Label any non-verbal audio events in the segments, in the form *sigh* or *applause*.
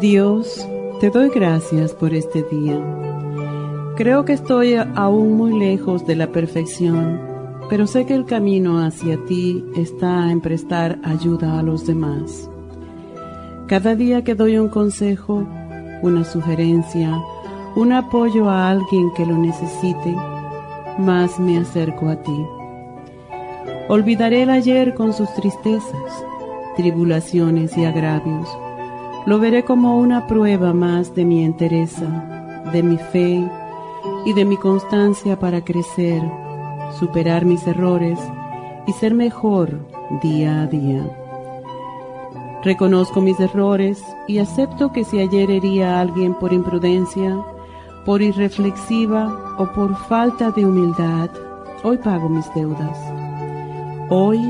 Dios, te doy gracias por este día. Creo que estoy aún muy lejos de la perfección, pero sé que el camino hacia ti está en prestar ayuda a los demás. Cada día que doy un consejo, una sugerencia, un apoyo a alguien que lo necesite, más me acerco a ti. Olvidaré el ayer con sus tristezas, tribulaciones y agravios lo veré como una prueba más de mi entereza, de mi fe y de mi constancia para crecer, superar mis errores y ser mejor día a día. Reconozco mis errores y acepto que si ayer hería a alguien por imprudencia, por irreflexiva o por falta de humildad, hoy pago mis deudas. Hoy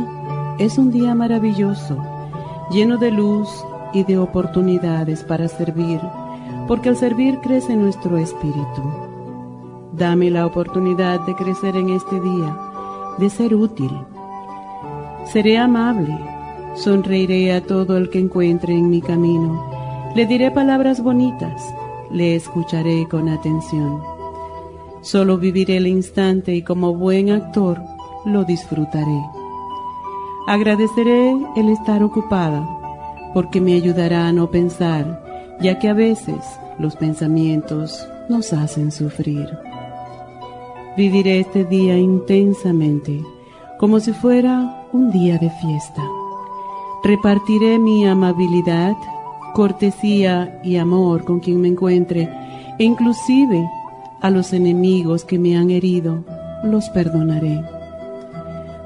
es un día maravilloso, lleno de luz y de oportunidades para servir, porque al servir crece nuestro espíritu. Dame la oportunidad de crecer en este día, de ser útil. Seré amable, sonreiré a todo el que encuentre en mi camino, le diré palabras bonitas, le escucharé con atención. Solo viviré el instante y como buen actor lo disfrutaré. Agradeceré el estar ocupada porque me ayudará a no pensar, ya que a veces los pensamientos nos hacen sufrir. Viviré este día intensamente, como si fuera un día de fiesta. Repartiré mi amabilidad, cortesía y amor con quien me encuentre, e inclusive a los enemigos que me han herido, los perdonaré.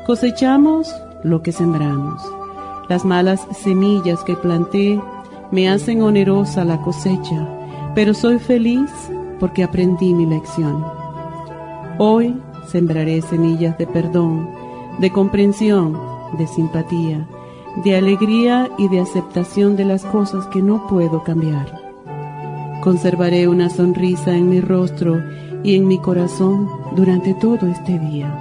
Cosechamos lo que sembramos. Las malas semillas que planté me hacen onerosa la cosecha, pero soy feliz porque aprendí mi lección. Hoy sembraré semillas de perdón, de comprensión, de simpatía, de alegría y de aceptación de las cosas que no puedo cambiar. Conservaré una sonrisa en mi rostro y en mi corazón durante todo este día.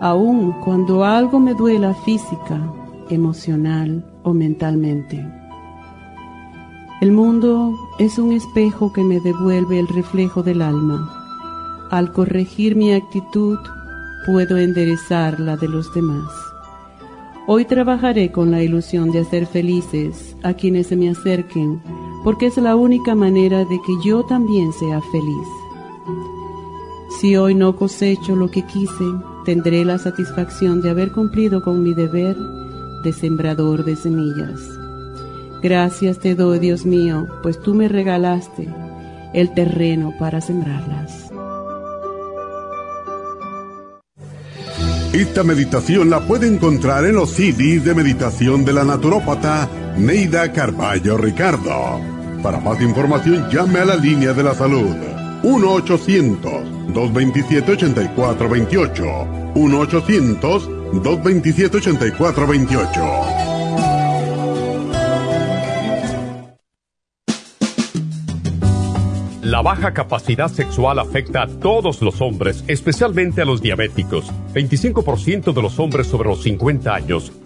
Aun cuando algo me duela física emocional o mentalmente. El mundo es un espejo que me devuelve el reflejo del alma. Al corregir mi actitud, puedo enderezar la de los demás. Hoy trabajaré con la ilusión de hacer felices a quienes se me acerquen, porque es la única manera de que yo también sea feliz. Si hoy no cosecho lo que quise, tendré la satisfacción de haber cumplido con mi deber de sembrador de semillas. Gracias te doy, Dios mío, pues tú me regalaste el terreno para sembrarlas. Esta meditación la puede encontrar en los CDs de meditación de la naturópata Neida Carballo Ricardo. Para más información llame a la línea de la salud 1-800-227-8428. 1-800 227-8428. La baja capacidad sexual afecta a todos los hombres, especialmente a los diabéticos. 25% de los hombres sobre los 50 años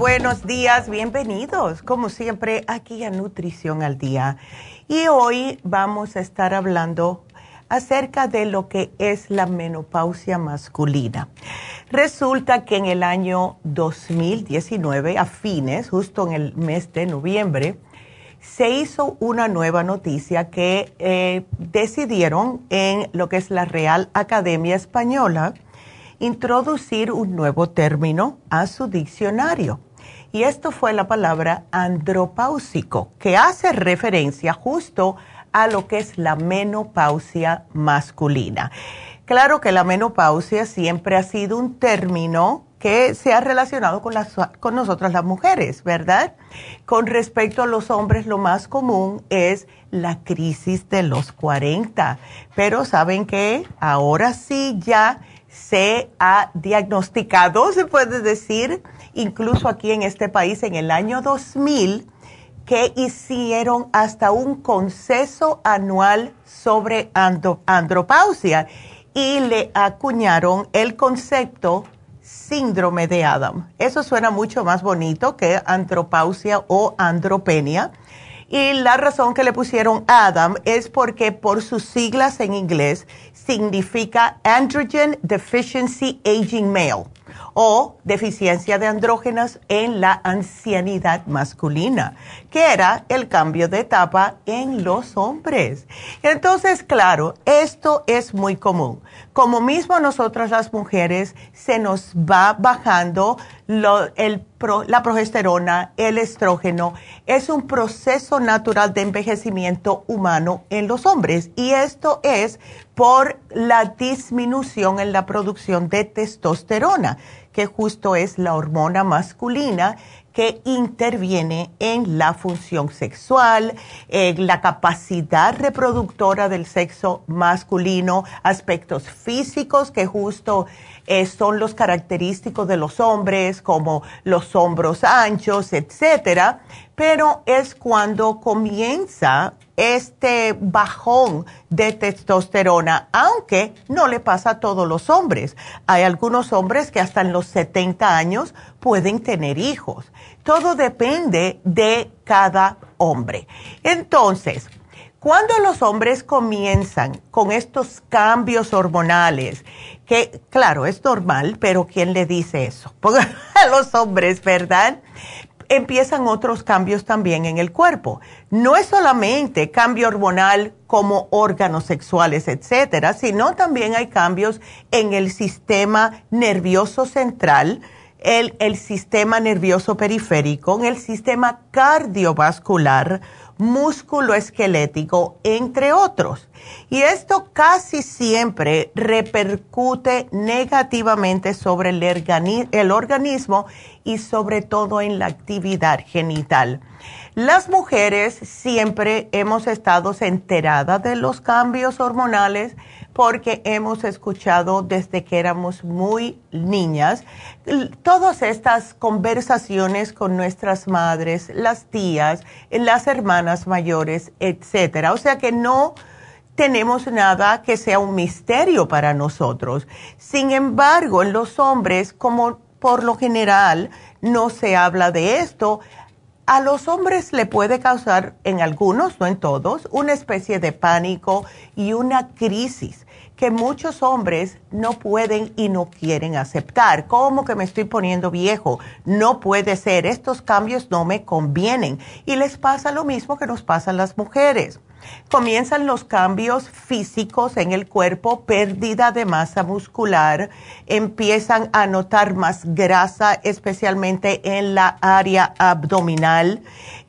Buenos días, bienvenidos, como siempre, aquí a Nutrición al Día. Y hoy vamos a estar hablando acerca de lo que es la menopausia masculina. Resulta que en el año 2019, a fines, justo en el mes de noviembre, se hizo una nueva noticia que eh, decidieron en lo que es la Real Academia Española introducir un nuevo término a su diccionario. Y esto fue la palabra andropáusico, que hace referencia justo a lo que es la menopausia masculina. Claro que la menopausia siempre ha sido un término que se ha relacionado con, las, con nosotras las mujeres, ¿verdad? Con respecto a los hombres, lo más común es la crisis de los 40. Pero saben que ahora sí ya se ha diagnosticado, se puede decir, incluso aquí en este país en el año 2000, que hicieron hasta un conceso anual sobre andropausia y le acuñaron el concepto síndrome de Adam. Eso suena mucho más bonito que andropausia o andropenia. Y la razón que le pusieron Adam es porque por sus siglas en inglés significa Androgen Deficiency Aging Male o deficiencia de andrógenas en la ancianidad masculina, que era el cambio de etapa en los hombres. Entonces, claro, esto es muy común. Como mismo nosotras las mujeres se nos va bajando la progesterona, el estrógeno, es un proceso natural de envejecimiento humano en los hombres y esto es por la disminución en la producción de testosterona que justo es la hormona masculina que interviene en la función sexual, en la capacidad reproductora del sexo masculino, aspectos físicos que justo eh, son los característicos de los hombres, como los hombros anchos, etcétera, pero es cuando comienza este bajón de testosterona, aunque no le pasa a todos los hombres. Hay algunos hombres que hasta en los 70 años pueden tener hijos. Todo depende de cada hombre. Entonces, cuando los hombres comienzan con estos cambios hormonales, que claro, es normal, pero ¿quién le dice eso? *laughs* a los hombres, ¿verdad? Empiezan otros cambios también en el cuerpo. No es solamente cambio hormonal como órganos sexuales, etcétera, sino también hay cambios en el sistema nervioso central, el, sistema nervioso periférico, en el sistema cardiovascular, músculo esquelético, entre otros. Y esto casi siempre repercute negativamente sobre el, el organismo y sobre todo en la actividad genital. Las mujeres siempre hemos estado enteradas de los cambios hormonales porque hemos escuchado desde que éramos muy niñas todas estas conversaciones con nuestras madres, las tías, las hermanas mayores, etcétera. O sea que no tenemos nada que sea un misterio para nosotros. Sin embargo, en los hombres, como por lo general no se habla de esto, a los hombres le puede causar, en algunos, no en todos, una especie de pánico y una crisis que muchos hombres no pueden y no quieren aceptar. ¿Cómo que me estoy poniendo viejo? No puede ser, estos cambios no me convienen. Y les pasa lo mismo que nos pasa a las mujeres. Comienzan los cambios físicos en el cuerpo, pérdida de masa muscular, empiezan a notar más grasa, especialmente en la área abdominal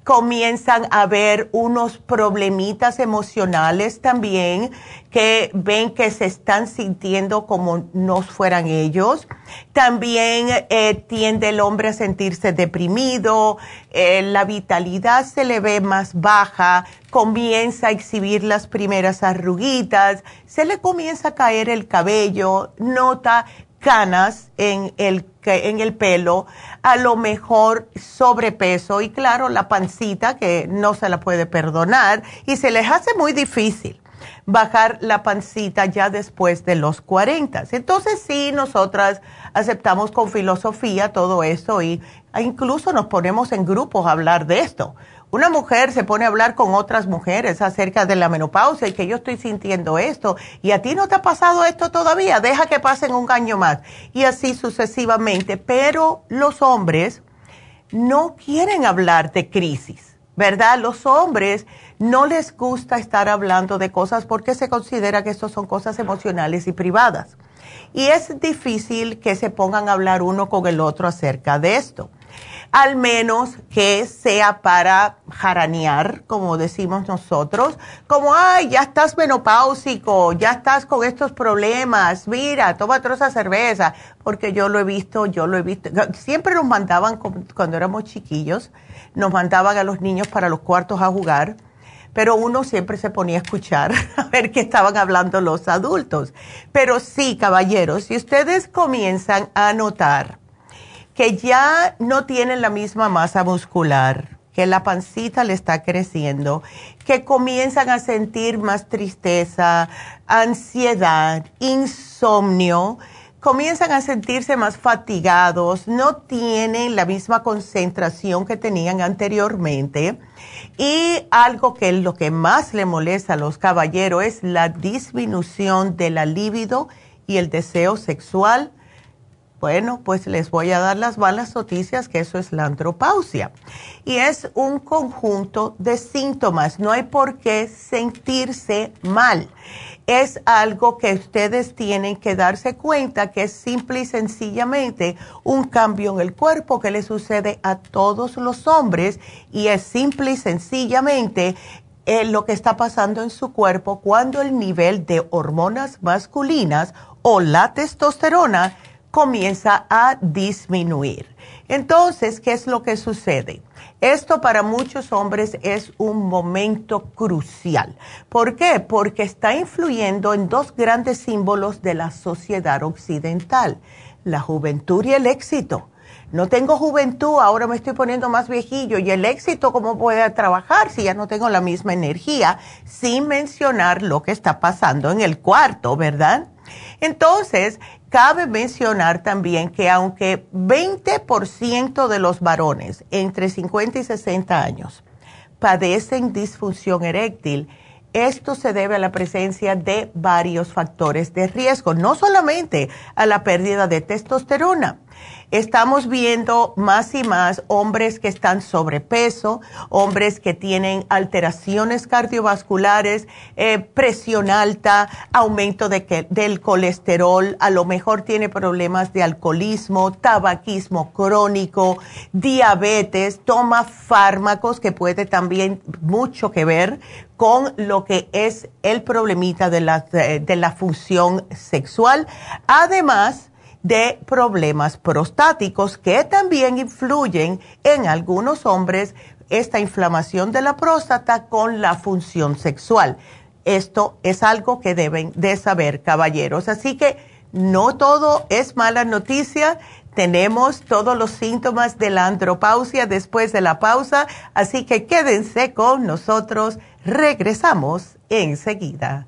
comienzan a ver unos problemitas emocionales también que ven que se están sintiendo como no fueran ellos. También eh, tiende el hombre a sentirse deprimido, eh, la vitalidad se le ve más baja, comienza a exhibir las primeras arruguitas, se le comienza a caer el cabello, nota canas en el, en el pelo, a lo mejor sobrepeso y claro, la pancita que no se la puede perdonar y se les hace muy difícil bajar la pancita ya después de los 40. Entonces sí, nosotras aceptamos con filosofía todo esto y incluso nos ponemos en grupos a hablar de esto. Una mujer se pone a hablar con otras mujeres acerca de la menopausia y que yo estoy sintiendo esto y a ti no te ha pasado esto todavía, deja que pasen un año más y así sucesivamente. Pero los hombres no quieren hablar de crisis, ¿verdad? Los hombres no les gusta estar hablando de cosas porque se considera que esto son cosas emocionales y privadas. Y es difícil que se pongan a hablar uno con el otro acerca de esto al menos que sea para jaranear, como decimos nosotros, como, ay, ya estás menopáusico, ya estás con estos problemas, mira, toma troza cerveza, porque yo lo he visto, yo lo he visto, siempre nos mandaban cuando éramos chiquillos, nos mandaban a los niños para los cuartos a jugar, pero uno siempre se ponía a escuchar *laughs* a ver qué estaban hablando los adultos. Pero sí, caballeros, si ustedes comienzan a notar, que ya no tienen la misma masa muscular, que la pancita le está creciendo, que comienzan a sentir más tristeza, ansiedad, insomnio, comienzan a sentirse más fatigados, no tienen la misma concentración que tenían anteriormente. Y algo que lo que más le molesta a los caballeros es la disminución de la libido y el deseo sexual bueno, pues les voy a dar las malas noticias que eso es la andropausia. Y es un conjunto de síntomas, no hay por qué sentirse mal. Es algo que ustedes tienen que darse cuenta que es simple y sencillamente un cambio en el cuerpo que le sucede a todos los hombres y es simple y sencillamente eh, lo que está pasando en su cuerpo cuando el nivel de hormonas masculinas o la testosterona comienza a disminuir. Entonces, ¿qué es lo que sucede? Esto para muchos hombres es un momento crucial. ¿Por qué? Porque está influyendo en dos grandes símbolos de la sociedad occidental, la juventud y el éxito. No tengo juventud, ahora me estoy poniendo más viejillo y el éxito, ¿cómo puede trabajar si ya no tengo la misma energía? Sin mencionar lo que está pasando en el cuarto, ¿verdad? Entonces, Cabe mencionar también que aunque 20% de los varones entre 50 y 60 años padecen disfunción eréctil, esto se debe a la presencia de varios factores de riesgo, no solamente a la pérdida de testosterona, estamos viendo más y más hombres que están sobrepeso, hombres que tienen alteraciones cardiovasculares, eh, presión alta, aumento de del colesterol, a lo mejor tiene problemas de alcoholismo, tabaquismo crónico, diabetes, toma fármacos que puede también mucho que ver con lo que es el problemita de la, de la función sexual. Además, de problemas prostáticos que también influyen en algunos hombres esta inflamación de la próstata con la función sexual. Esto es algo que deben de saber, caballeros. Así que no todo es mala noticia. Tenemos todos los síntomas de la andropausia después de la pausa, así que quédense con nosotros. Regresamos enseguida.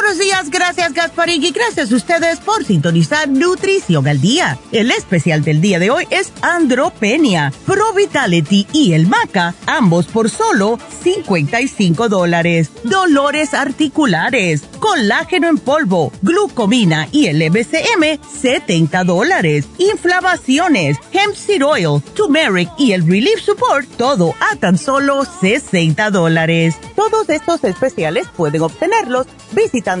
buenos días, gracias Gasparín y gracias a ustedes por sintonizar Nutrición al Día. El especial del día de hoy es Andropenia, Pro Vitality y el Maca, ambos por solo 55 dólares. Dolores articulares, colágeno en polvo, glucomina y el MCM, 70 dólares. Inflamaciones, hemp seed oil, turmeric y el relief support, todo a tan solo 60 dólares. Todos estos especiales pueden obtenerlos visitando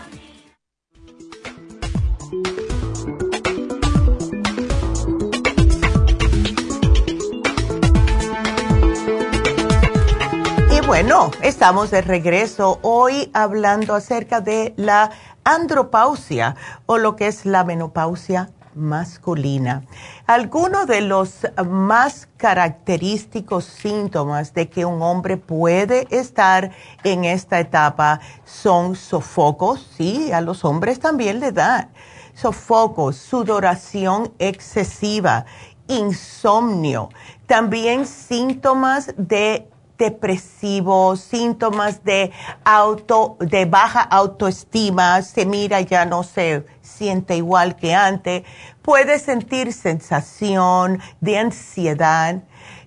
Bueno, estamos de regreso hoy hablando acerca de la andropausia o lo que es la menopausia masculina. Algunos de los más característicos síntomas de que un hombre puede estar en esta etapa son sofocos, sí, a los hombres también le da sofocos, sudoración excesiva, insomnio, también síntomas de depresivos, síntomas de auto, de baja autoestima, se mira ya no se siente igual que antes, puede sentir sensación de ansiedad,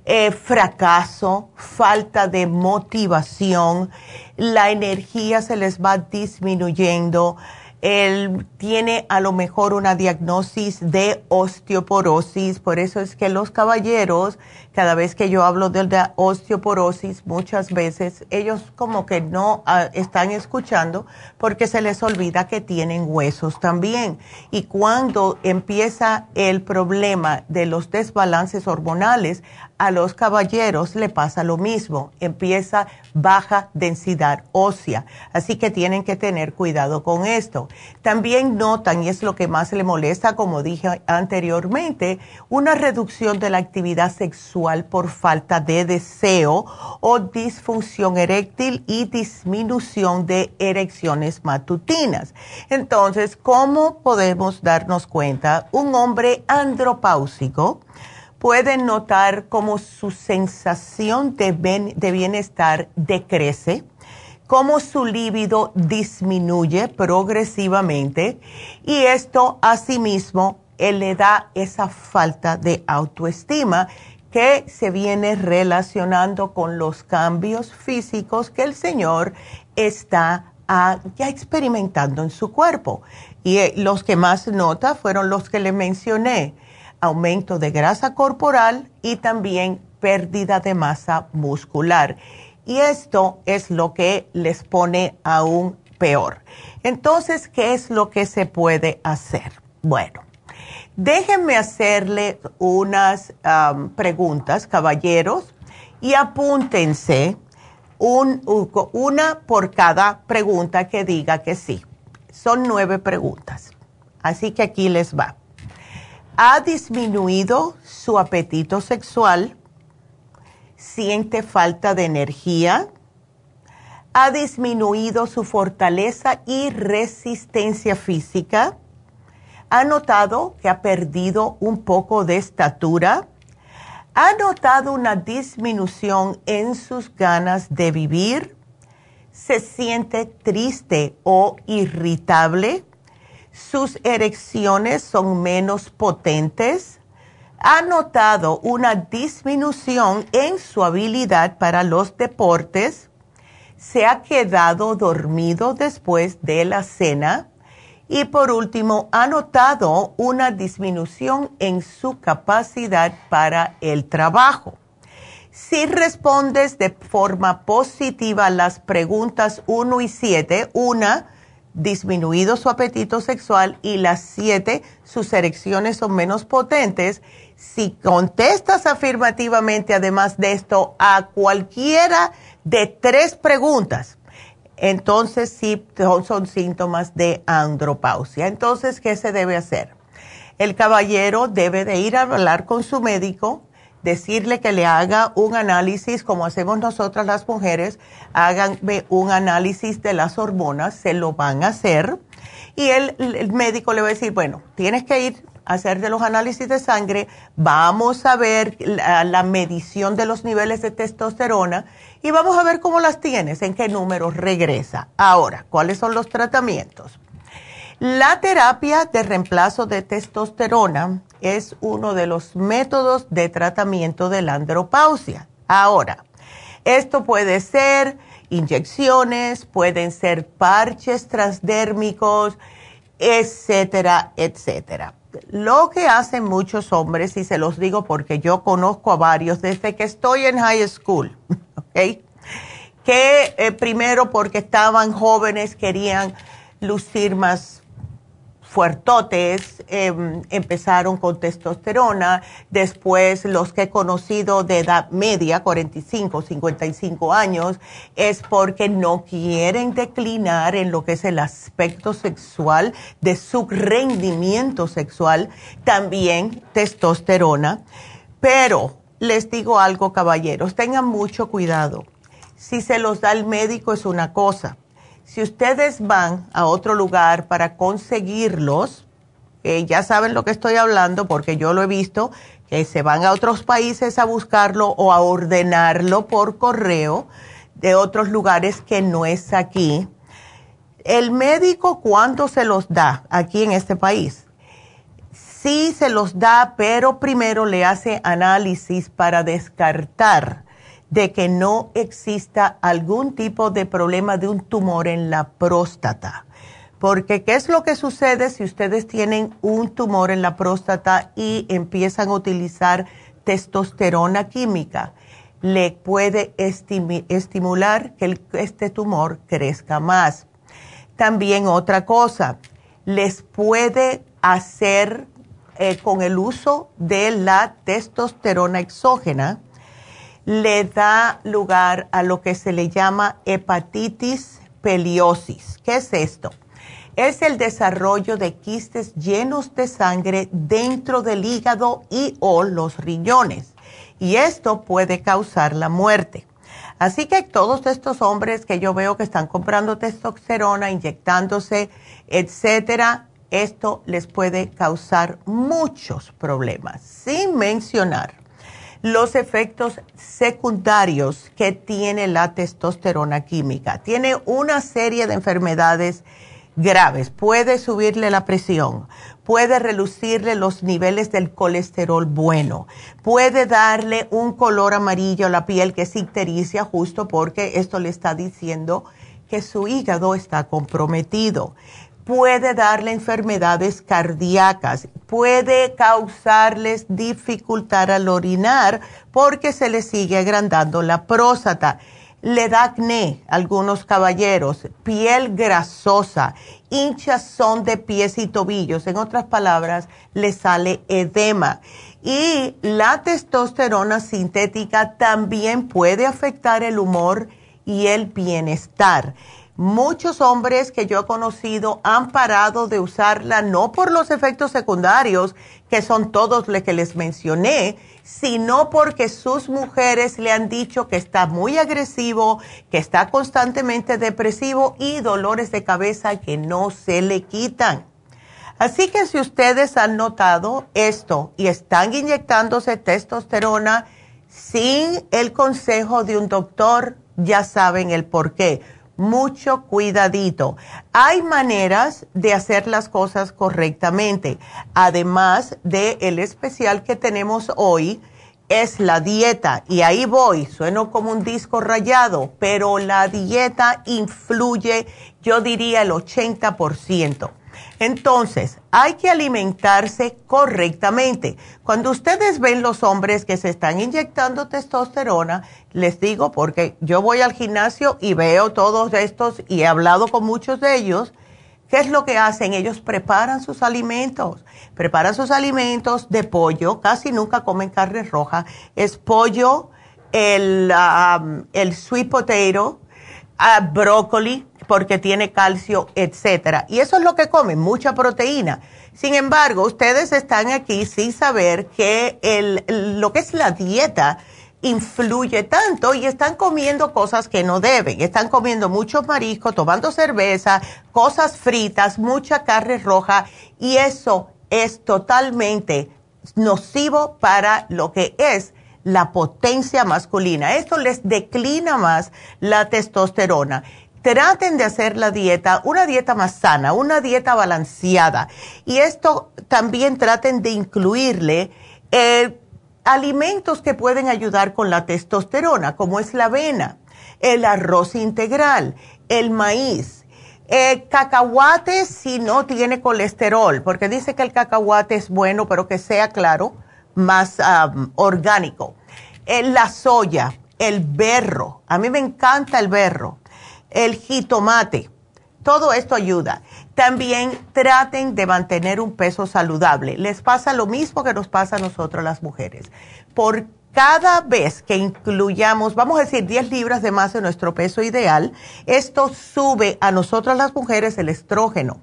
eh, fracaso, falta de motivación, la energía se les va disminuyendo, él tiene a lo mejor una diagnosis de osteoporosis, por eso es que los caballeros cada vez que yo hablo de la osteoporosis, muchas veces ellos como que no ah, están escuchando porque se les olvida que tienen huesos también. Y cuando empieza el problema de los desbalances hormonales, a los caballeros le pasa lo mismo, empieza baja densidad ósea, así que tienen que tener cuidado con esto. También notan, y es lo que más le molesta, como dije anteriormente, una reducción de la actividad sexual por falta de deseo o disfunción eréctil y disminución de erecciones matutinas. Entonces, ¿cómo podemos darnos cuenta? Un hombre andropáusico puede notar cómo su sensación de, de bienestar decrece, cómo su líbido disminuye progresivamente y esto asimismo él le da esa falta de autoestima que se viene relacionando con los cambios físicos que el Señor está ah, ya experimentando en su cuerpo. Y eh, los que más nota fueron los que le mencioné, aumento de grasa corporal y también pérdida de masa muscular. Y esto es lo que les pone aún peor. Entonces, ¿qué es lo que se puede hacer? Bueno, Déjenme hacerle unas preguntas, caballeros, y apúntense una por cada pregunta que diga que sí. Son nueve preguntas. Así que aquí les va. ha disminuido su apetito sexual, siente falta de energía, ha disminuido su fortaleza y resistencia física, ha notado que ha perdido un poco de estatura, ha notado una disminución en sus ganas de vivir, se siente triste o irritable, sus erecciones son menos potentes, ha notado una disminución en su habilidad para los deportes, se ha quedado dormido después de la cena y por último ha notado una disminución en su capacidad para el trabajo. Si respondes de forma positiva las preguntas 1 y 7, una, disminuido su apetito sexual y las 7, sus erecciones son menos potentes. Si contestas afirmativamente, además de esto, a cualquiera de tres preguntas, entonces sí son síntomas de andropausia. Entonces, ¿qué se debe hacer? El caballero debe de ir a hablar con su médico decirle que le haga un análisis, como hacemos nosotras las mujeres, háganme un análisis de las hormonas, se lo van a hacer. Y el, médico le va a decir, bueno, tienes que ir hacerte los análisis de sangre, vamos a ver la, la, medición de los niveles de testosterona y vamos a ver cómo las tienes, en qué número regresa. Ahora, ¿cuáles son los tratamientos? La terapia de reemplazo de testosterona es uno de los métodos de tratamiento de la andropausia. Ahora, esto puede ser inyecciones, pueden ser parches transdérmicos, etcétera, etcétera. Lo que hacen muchos hombres, y se los digo porque yo conozco a varios desde que estoy en high school, *laughs* ¿ok? Que eh, primero porque estaban jóvenes querían lucir más fuertotes em, empezaron con testosterona, después los que he conocido de edad media, 45, 55 años, es porque no quieren declinar en lo que es el aspecto sexual de su rendimiento sexual, también testosterona. Pero les digo algo, caballeros, tengan mucho cuidado. Si se los da el médico es una cosa si ustedes van a otro lugar para conseguirlos, ya saben lo que estoy hablando porque yo lo he visto, que se van a otros países a buscarlo o a ordenarlo por correo de otros lugares que no es aquí. El médico, ¿cuándo se los da aquí en este país? Sí se los da, pero primero le hace análisis para descartar de que no exista algún tipo de problema de un tumor en la próstata. Porque ¿qué es lo que sucede si ustedes tienen un tumor en la próstata y empiezan a utilizar testosterona química? Le puede estimular que este tumor crezca más. También otra cosa, les puede hacer eh, con el uso de la testosterona exógena, le da lugar a lo que se le llama hepatitis peliosis. ¿Qué es esto? Es el desarrollo de quistes llenos de sangre dentro del hígado y o los riñones. Y esto puede causar la muerte. Así que todos estos hombres que yo veo que están comprando testosterona, inyectándose, etcétera, esto les puede causar muchos problemas, sin mencionar los efectos secundarios que tiene la testosterona química. Tiene una serie de enfermedades graves. Puede subirle la presión, puede reducirle los niveles del colesterol bueno, puede darle un color amarillo a la piel que es ictericia justo porque esto le está diciendo que su hígado está comprometido puede darle enfermedades cardíacas, puede causarles dificultad al orinar porque se le sigue agrandando la próstata. Le da acné a algunos caballeros, piel grasosa, hinchazón de pies y tobillos. En otras palabras, le sale edema. Y la testosterona sintética también puede afectar el humor y el bienestar Muchos hombres que yo he conocido han parado de usarla no por los efectos secundarios, que son todos los que les mencioné, sino porque sus mujeres le han dicho que está muy agresivo, que está constantemente depresivo y dolores de cabeza que no se le quitan. Así que si ustedes han notado esto y están inyectándose testosterona sin el consejo de un doctor, ya saben el por qué mucho cuidadito. Hay maneras de hacer las cosas correctamente. Además de el especial que tenemos hoy, es la dieta. Y ahí voy, sueno como un disco rayado, pero la dieta influye, yo diría, el 80%. Entonces, hay que alimentarse correctamente. Cuando ustedes ven los hombres que se están inyectando testosterona, les digo porque yo voy al gimnasio y veo todos estos y he hablado con muchos de ellos, ¿qué es lo que hacen? Ellos preparan sus alimentos, preparan sus alimentos de pollo, casi nunca comen carne roja, es pollo, el, um, el sweet potato, uh, brócoli, porque tiene calcio, etcétera. Y eso es lo que comen, mucha proteína. Sin embargo, ustedes están aquí sin saber que el, lo que es la dieta influye tanto y están comiendo cosas que no deben. Están comiendo mucho marisco, tomando cerveza, cosas fritas, mucha carne roja y eso es totalmente nocivo para lo que es la potencia masculina. Esto les declina más la testosterona traten de hacer la dieta, una dieta más sana, una dieta balanceada. Y esto también traten de incluirle eh, alimentos que pueden ayudar con la testosterona, como es la avena, el arroz integral, el maíz, eh, cacahuate si no tiene colesterol, porque dice que el cacahuate es bueno, pero que sea claro, más orgánico. Eh, la soya, el berro, a mí me encanta el berro el jitomate. Todo esto ayuda. También traten de mantener un peso saludable. Les pasa lo mismo que nos pasa a nosotros las mujeres. Por cada vez que incluyamos, vamos a decir, 10 libras de más de nuestro peso ideal, esto sube a nosotras las mujeres el estrógeno.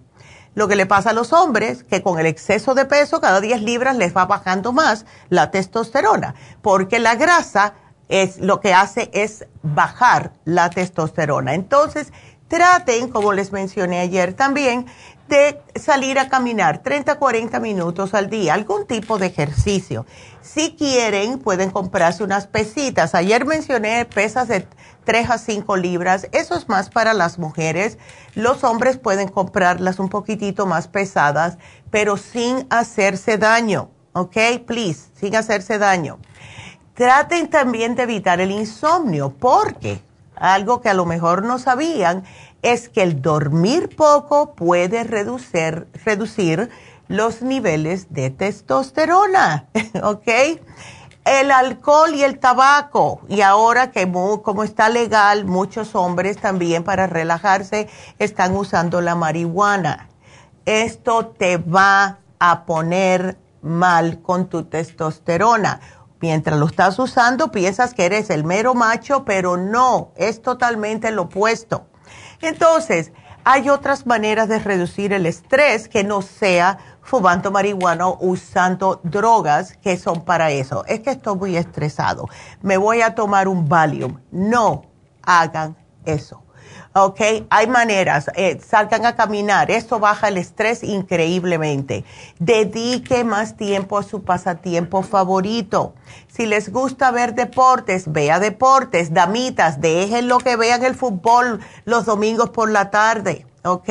Lo que le pasa a los hombres, que con el exceso de peso, cada 10 libras les va bajando más la testosterona, porque la grasa es lo que hace es bajar la testosterona. Entonces, traten, como les mencioné ayer también, de salir a caminar 30 40 minutos al día, algún tipo de ejercicio. Si quieren, pueden comprarse unas pesitas. Ayer mencioné pesas de 3 a 5 libras. Eso es más para las mujeres. Los hombres pueden comprarlas un poquitito más pesadas, pero sin hacerse daño. ¿Ok? Please, sin hacerse daño. Traten también de evitar el insomnio, porque algo que a lo mejor no sabían es que el dormir poco puede reducir, reducir los niveles de testosterona, *laughs* ¿ok? El alcohol y el tabaco, y ahora que como está legal, muchos hombres también para relajarse están usando la marihuana. Esto te va a poner mal con tu testosterona Mientras lo estás usando, piensas que eres el mero macho, pero no, es totalmente lo opuesto. Entonces, hay otras maneras de reducir el estrés que no sea fumando marihuana o usando drogas que son para eso. Es que estoy muy estresado. Me voy a tomar un Valium. No hagan eso. ¿Ok? Hay maneras, eh, salgan a caminar, esto baja el estrés increíblemente. Dedique más tiempo a su pasatiempo favorito. Si les gusta ver deportes, vea deportes, damitas, dejen lo que vean el fútbol los domingos por la tarde, ¿ok?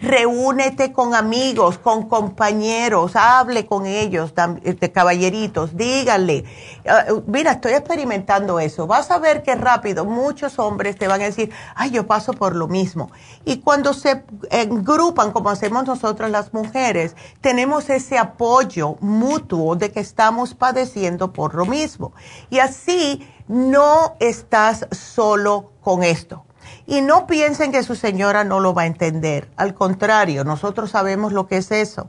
reúnete con amigos, con compañeros, hable con ellos, de caballeritos, díganle, ah, mira, estoy experimentando eso, vas a ver qué rápido muchos hombres te van a decir, ay, yo paso por lo mismo. Y cuando se agrupan, como hacemos nosotras las mujeres, tenemos ese apoyo mutuo de que estamos padeciendo por lo mismo. Y así no estás solo con esto. Y no piensen que su señora no lo va a entender. Al contrario, nosotros sabemos lo que es eso.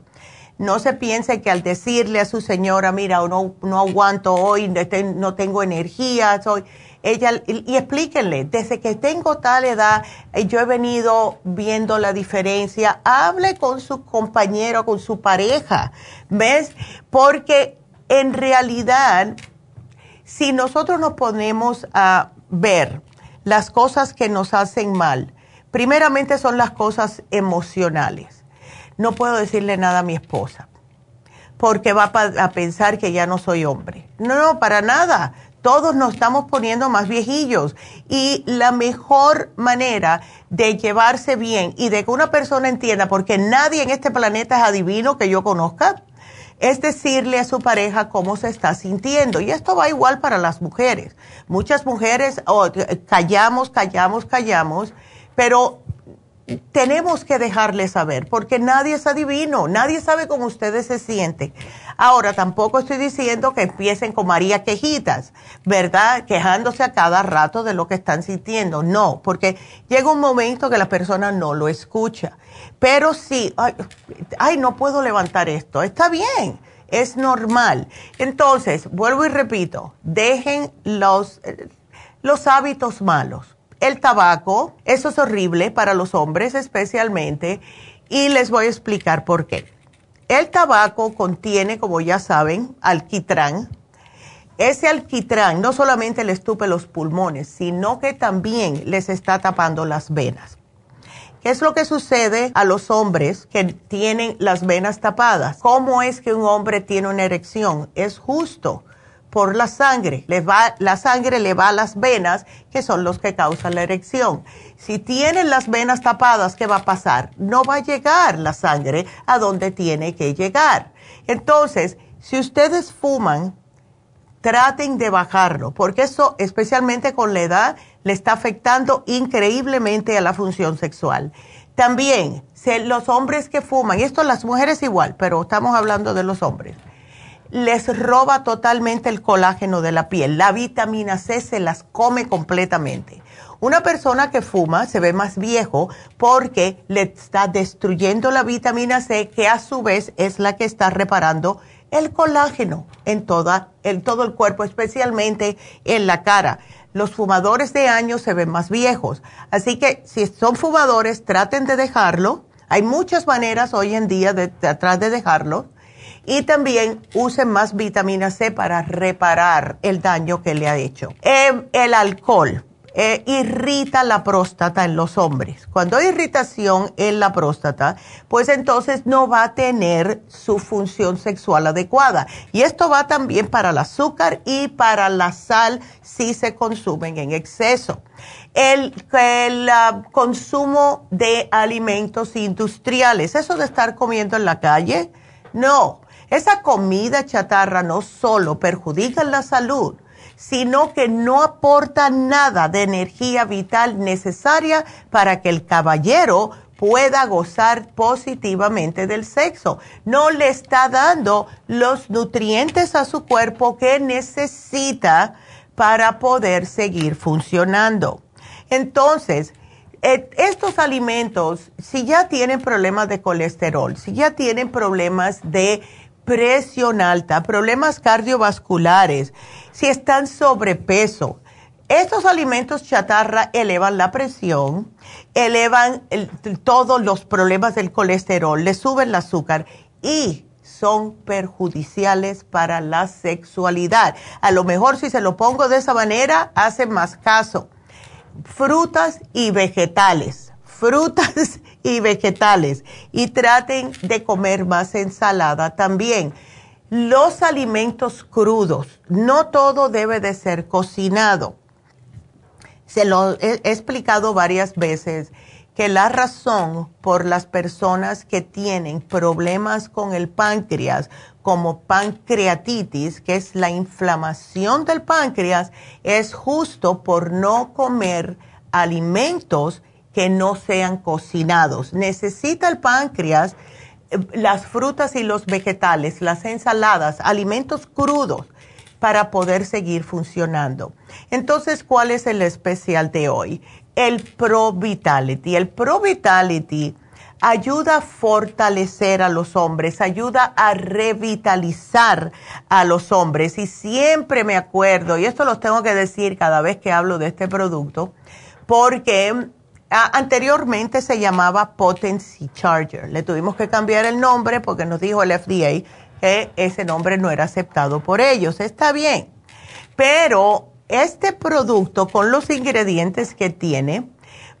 No se piense que al decirle a su señora, mira, no, no aguanto hoy, no tengo energía, soy, ella, y, explíquenle, desde que tengo tal edad, eh, yo he venido viendo la diferencia, hable con su compañero, con su pareja, ¿ves? Porque en realidad, si nosotros nos ponemos a ver las cosas que nos hacen mal, primeramente son las cosas emocionales. No puedo decirle nada a mi esposa porque va a pensar que ya no soy hombre. No, no, para nada. Todos nos estamos poniendo más viejillos y la mejor manera de llevarse bien y de que una persona entienda, porque nadie en este planeta es adivino que yo conozca, es decirle a su pareja cómo se está sintiendo. Y esto va igual para las mujeres. Muchas mujeres oh, callamos, callamos, callamos, pero tenemos que dejarles saber, porque nadie es adivino, nadie sabe cómo ustedes se sienten. Ahora, tampoco estoy diciendo que empiecen con María Quejitas, ¿verdad? Quejándose a cada rato de lo que están sintiendo. No, porque llega un momento que la persona no lo escucha. Pero sí, ay, no puedo levantar esto. Está bien, es normal. Entonces, vuelvo y repito, dejen los, los hábitos malos el tabaco, eso es horrible para los hombres especialmente, y les voy a explicar por qué. El tabaco contiene, como ya saben, alquitrán. Ese alquitrán no solamente le estupe los pulmones, sino que también les está tapando las venas. ¿Qué es lo que sucede a los hombres que tienen las venas tapadas? ¿Cómo es que un hombre tiene una erección? Es justo por la sangre. Va, la sangre le va a las venas, que son los que causan la erección. Si tienen las venas tapadas, ¿qué va a pasar? No va a llegar la sangre a donde tiene que llegar. Entonces, si ustedes fuman, traten de bajarlo, porque eso, especialmente con la edad, le está afectando increíblemente a la función sexual. También, los hombres que fuman, y esto las mujeres igual, pero estamos hablando de los hombres les roba totalmente el colágeno de la piel. La vitamina C se las come completamente. Una persona que fuma se ve más viejo porque le está destruyendo la vitamina C que a su vez es la que está reparando el colágeno en, toda, en todo el cuerpo, especialmente en la cara. Los fumadores de años se ven más viejos. Así que si son fumadores, traten de dejarlo. Hay muchas maneras hoy en día de tratar de dejarlo y también usen más vitamina C para reparar el daño que le ha hecho. Em, el alcohol. Eh, irrita la próstata en los hombres. Cuando hay irritación en la próstata, pues entonces no va a tener su función sexual adecuada. Y esto va también para el azúcar y para la sal si se consumen en exceso. El, el ah, consumo de alimentos industriales, eso de estar comiendo en la calle, no. Esa comida chatarra no solo perjudica la salud, sino que no aporta nada de energía vital necesaria para que el caballero pueda gozar positivamente del sexo. No le está dando los nutrientes a su cuerpo que necesita para poder seguir funcionando. Entonces, eh, estos alimentos, si ya tienen problemas de colesterol, si ya tienen problemas de presión alta, problemas cardiovasculares, si están sobrepeso. Estos alimentos chatarra elevan la presión, elevan todos los problemas del colesterol, le suben el azúcar y son perjudiciales para la sexualidad. A lo mejor si se lo pongo de esa manera, hace más caso. Frutas y vegetales. Frutas *laughs* y vegetales y traten de comer más ensalada también. Los alimentos crudos, no todo debe de ser cocinado. Se lo he explicado varias veces que la razón por las personas que tienen problemas con el páncreas, como pancreatitis, que es la inflamación del páncreas, es justo por no comer alimentos que no sean cocinados. Necesita el páncreas eh, las frutas y los vegetales, las ensaladas, alimentos crudos para poder seguir funcionando. Entonces, ¿cuál es el especial de hoy? El Pro Vitality. El Pro Vitality ayuda a fortalecer a los hombres, ayuda a revitalizar a los hombres. Y siempre me acuerdo, y esto los tengo que decir cada vez que hablo de este producto, porque anteriormente se llamaba Potency Charger. Le tuvimos que cambiar el nombre porque nos dijo el FDA que ese nombre no era aceptado por ellos. Está bien, pero este producto con los ingredientes que tiene,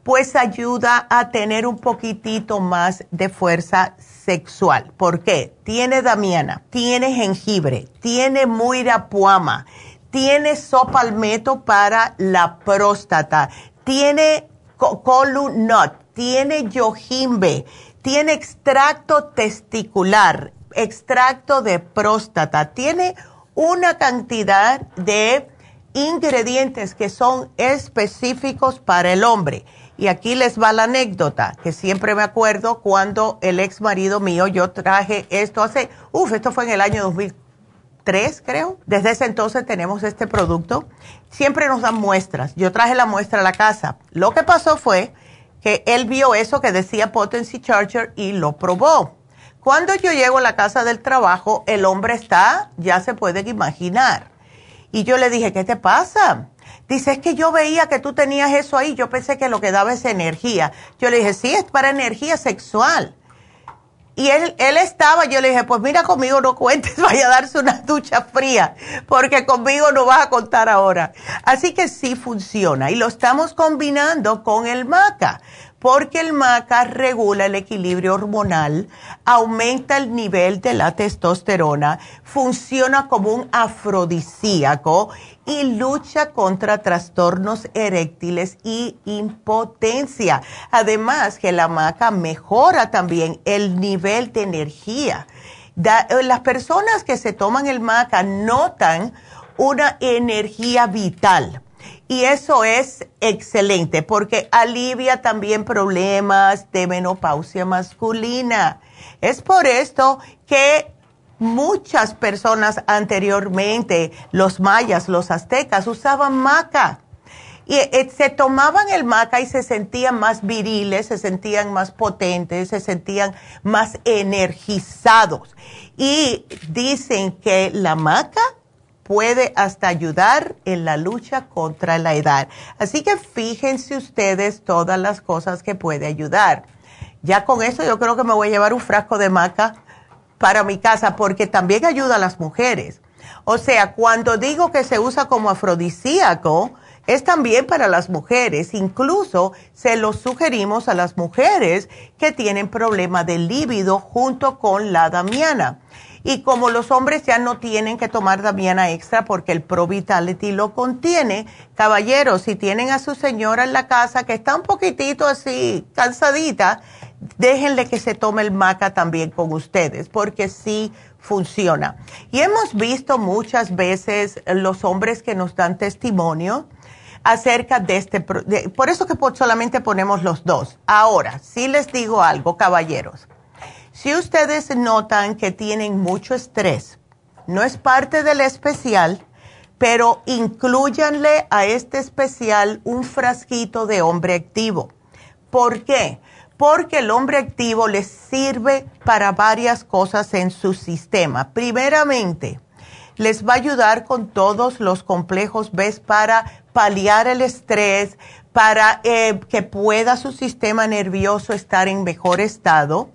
pues ayuda a tener un poquitito más de fuerza sexual. ¿Por qué? Tiene damiana, tiene jengibre, tiene muirapuama, tiene sopalmeto para la próstata, tiene colunut, tiene yojimbe, tiene extracto testicular, extracto de próstata, tiene una cantidad de ingredientes que son específicos para el hombre. Y aquí les va la anécdota, que siempre me acuerdo cuando el ex marido mío, yo traje esto hace, uff, esto fue en el año 2003, creo. Desde ese entonces tenemos este producto. Siempre nos dan muestras. Yo traje la muestra a la casa. Lo que pasó fue que él vio eso que decía Potency Charger y lo probó. Cuando yo llego a la casa del trabajo, el hombre está, ya se pueden imaginar. Y yo le dije, ¿qué te pasa? Dice, es que yo veía que tú tenías eso ahí, yo pensé que lo que daba es energía. Yo le dije, sí, es para energía sexual. Y él, él estaba, yo le dije, pues mira, conmigo no cuentes, *laughs* vaya a darse una ducha fría, porque conmigo no vas a contar ahora. Así que sí funciona y lo estamos combinando con el maca porque el maca regula el equilibrio hormonal, aumenta el nivel de la testosterona, funciona como un afrodisíaco y lucha contra trastornos eréctiles y impotencia. Además que la maca mejora también el nivel de energía. Eh, las personas que se toman el maca notan una energía vital y eso es excelente porque alivia también problemas de menopausia masculina. Es por esto que muchas personas anteriormente, los mayas, los aztecas, usaban maca. Y eh, se tomaban el maca y se sentían más viriles, se sentían más potentes, se sentían más energizados. Y dicen que la maca puede hasta ayudar en la lucha contra la edad. Así que fíjense ustedes todas las cosas que puede ayudar. Ya con eso yo creo que me voy a llevar un frasco de maca para mi casa porque también ayuda a las mujeres. O sea, cuando digo que se usa como afrodisíaco, es también para las mujeres. Incluso se lo sugerimos a las mujeres que tienen problema de líbido junto con la damiana. Y como los hombres ya no tienen que tomar Damiana Extra porque el Pro Vitality lo contiene, caballeros, si tienen a su señora en la casa que está un poquitito así cansadita, déjenle que se tome el maca también con ustedes porque sí funciona. Y hemos visto muchas veces los hombres que nos dan testimonio acerca de este, por eso que solamente ponemos los dos. Ahora, si les digo algo, caballeros si ustedes notan que tienen mucho estrés, no es parte del especial, pero incluyanle a este especial un frasquito de hombre activo. ¿Por qué? Porque el hombre activo les sirve para varias cosas en su sistema. Primeramente, les va a ayudar con todos los complejos ¿ves? para paliar el estrés, para eh, que pueda su sistema nervioso estar en mejor estado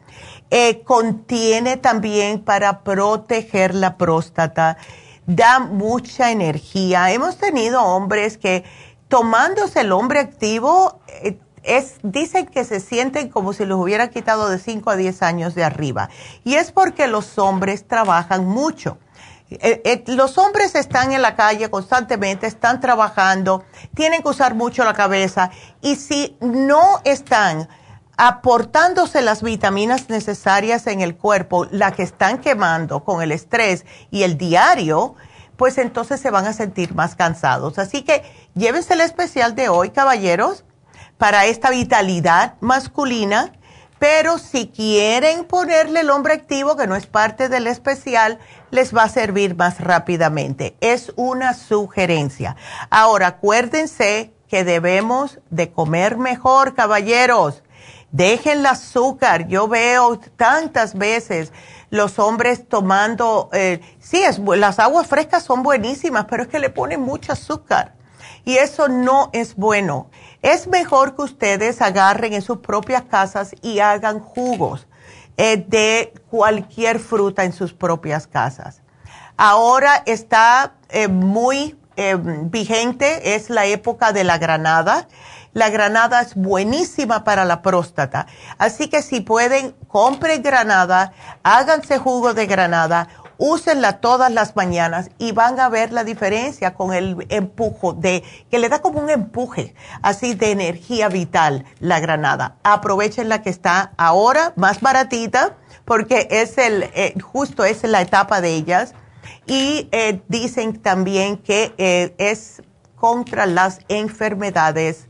eh, contiene también para proteger la próstata, da mucha energía. Hemos tenido hombres que tomándose el hombre activo, eh, es, dicen que se sienten como si los hubiera quitado de 5 a 10 años de arriba. Y es porque los hombres trabajan mucho. Eh, los hombres están en la calle constantemente, están trabajando, tienen que usar mucho la cabeza y si no están aportándose las vitaminas necesarias en el cuerpo, la que están quemando con el estrés y el diario, pues entonces se van a sentir más cansados. Así que llévense el especial de hoy, caballeros, para esta vitalidad masculina, pero si quieren ponerle el hombre activo, que no es parte del especial, les va a servir más rápidamente. Es una sugerencia. Ahora, acuérdense que debemos de comer mejor, caballeros Dejen el azúcar. Yo veo tantas veces los hombres tomando, eh, sí, es, las aguas frescas son buenísimas, pero es que le ponen mucho azúcar. Y eso no es bueno. Es mejor que ustedes agarren en sus propias casas y hagan jugos eh, de cualquier fruta en sus propias casas. Ahora está eh, muy eh, vigente, es la época de la granada. La granada es buenísima para la próstata. Así que si pueden, compren granada, háganse jugo de granada, úsenla todas las mañanas y van a ver la diferencia con el empujo de, que le da como un empuje así de energía vital la granada. Aprovechen la que está ahora más baratita porque es el, eh, justo es la etapa de ellas y eh, dicen también que eh, es contra las enfermedades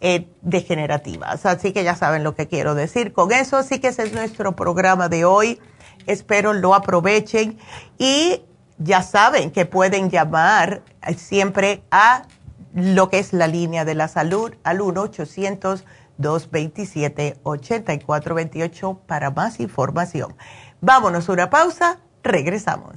eh, degenerativas. Así que ya saben lo que quiero decir con eso. Así que ese es nuestro programa de hoy. Espero lo aprovechen y ya saben que pueden llamar siempre a lo que es la línea de la salud al 1-800-227-8428 para más información. Vámonos a una pausa, regresamos.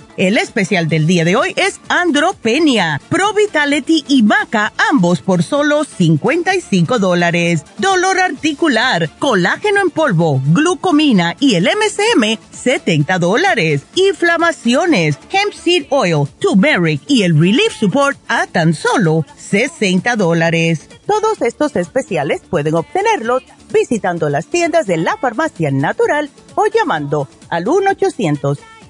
El especial del día de hoy es Andropenia, Pro Vitality y Maca, ambos por solo 55 dólares. Dolor articular, colágeno en polvo, glucomina y el MCM, 70 dólares. Inflamaciones, hemp seed oil, turmeric y el relief support a tan solo 60 dólares. Todos estos especiales pueden obtenerlos visitando las tiendas de la farmacia natural o llamando al 1 800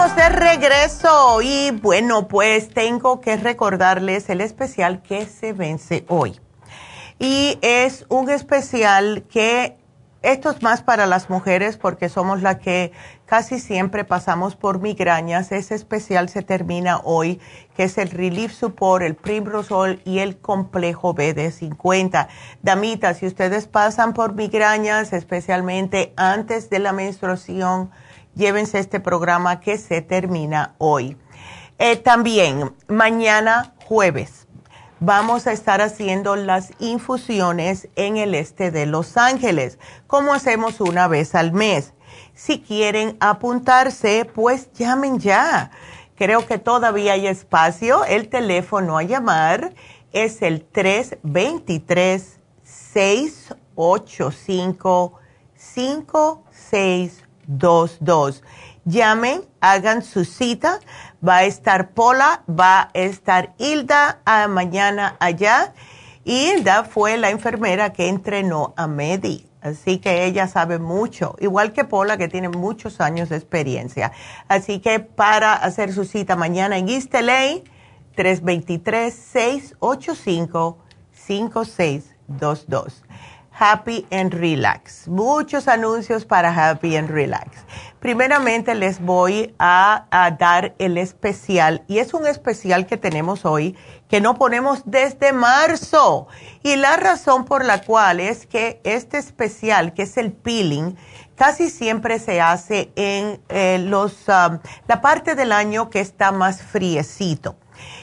De regreso y bueno, pues tengo que recordarles el especial que se vence hoy. Y es un especial que esto es más para las mujeres porque somos las que casi siempre pasamos por migrañas. Ese especial se termina hoy, que es el Relief Support, el Primrosol y el complejo BD50. Damitas, si ustedes pasan por migrañas, especialmente antes de la menstruación, llévense este programa que se termina hoy. Eh, también, mañana jueves vamos a estar haciendo las infusiones en el este de Los Ángeles, como hacemos una vez al mes. Si quieren apuntarse, pues llamen ya. Creo que todavía hay espacio. El teléfono a llamar es el 323-685-5622. Llamen, hagan su cita va a estar Pola, va a estar Hilda a mañana allá. Y Hilda fue la enfermera que entrenó a Medi, así que ella sabe mucho, igual que Pola que tiene muchos años de experiencia. Así que para hacer su cita mañana en East LA, 323-685-5622. Happy and Relax. Muchos anuncios para Happy and Relax. Primeramente les voy a, dar el especial y es un especial que tenemos hoy que no ponemos desde marzo. Y la razón por la cual es que este especial, que es el peeling, casi siempre se hace en eh, los, um, la parte del año que está más friecito.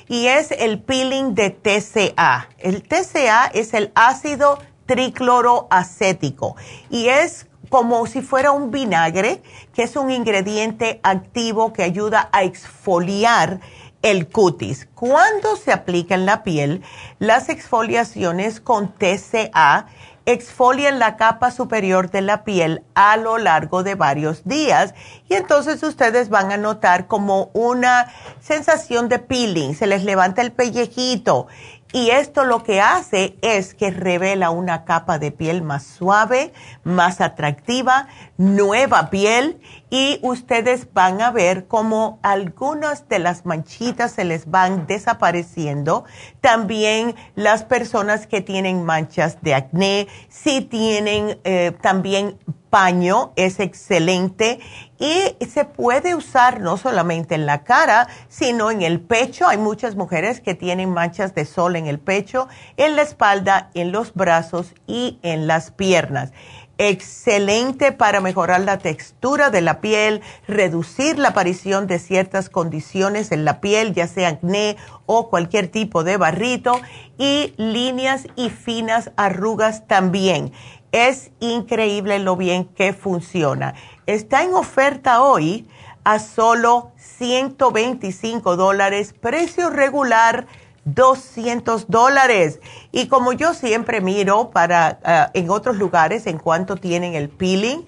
Y es el peeling de TCA. El TCA es el ácido tricloroacético. Y es como si fuera un vinagre, que es un ingrediente activo que ayuda a exfoliar el cutis. Cuando se aplica en la piel, las exfoliaciones con TCA exfolian la capa superior de la piel a lo largo de varios días. Y entonces ustedes van a notar como una sensación de peeling, se les levanta el pellejito y esto lo que hace es que revela una capa de piel más suave, más atractiva, nueva piel y ustedes van a ver cómo algunas de las manchitas se les van desapareciendo. También las personas que tienen manchas de acné, si tienen eh, también paño es excelente y se puede usar no solamente en la cara, sino en el pecho. Hay muchas mujeres que tienen manchas de sol en el pecho, en la espalda, en los brazos y en las piernas. Excelente para mejorar la textura de la piel, reducir la aparición de ciertas condiciones en la piel, ya sea acné o cualquier tipo de barrito, y líneas y finas arrugas también es increíble lo bien que funciona. Está en oferta hoy a solo 125 dólares, precio regular 200 dólares. Y como yo siempre miro para ah, en otros lugares en cuanto tienen el peeling,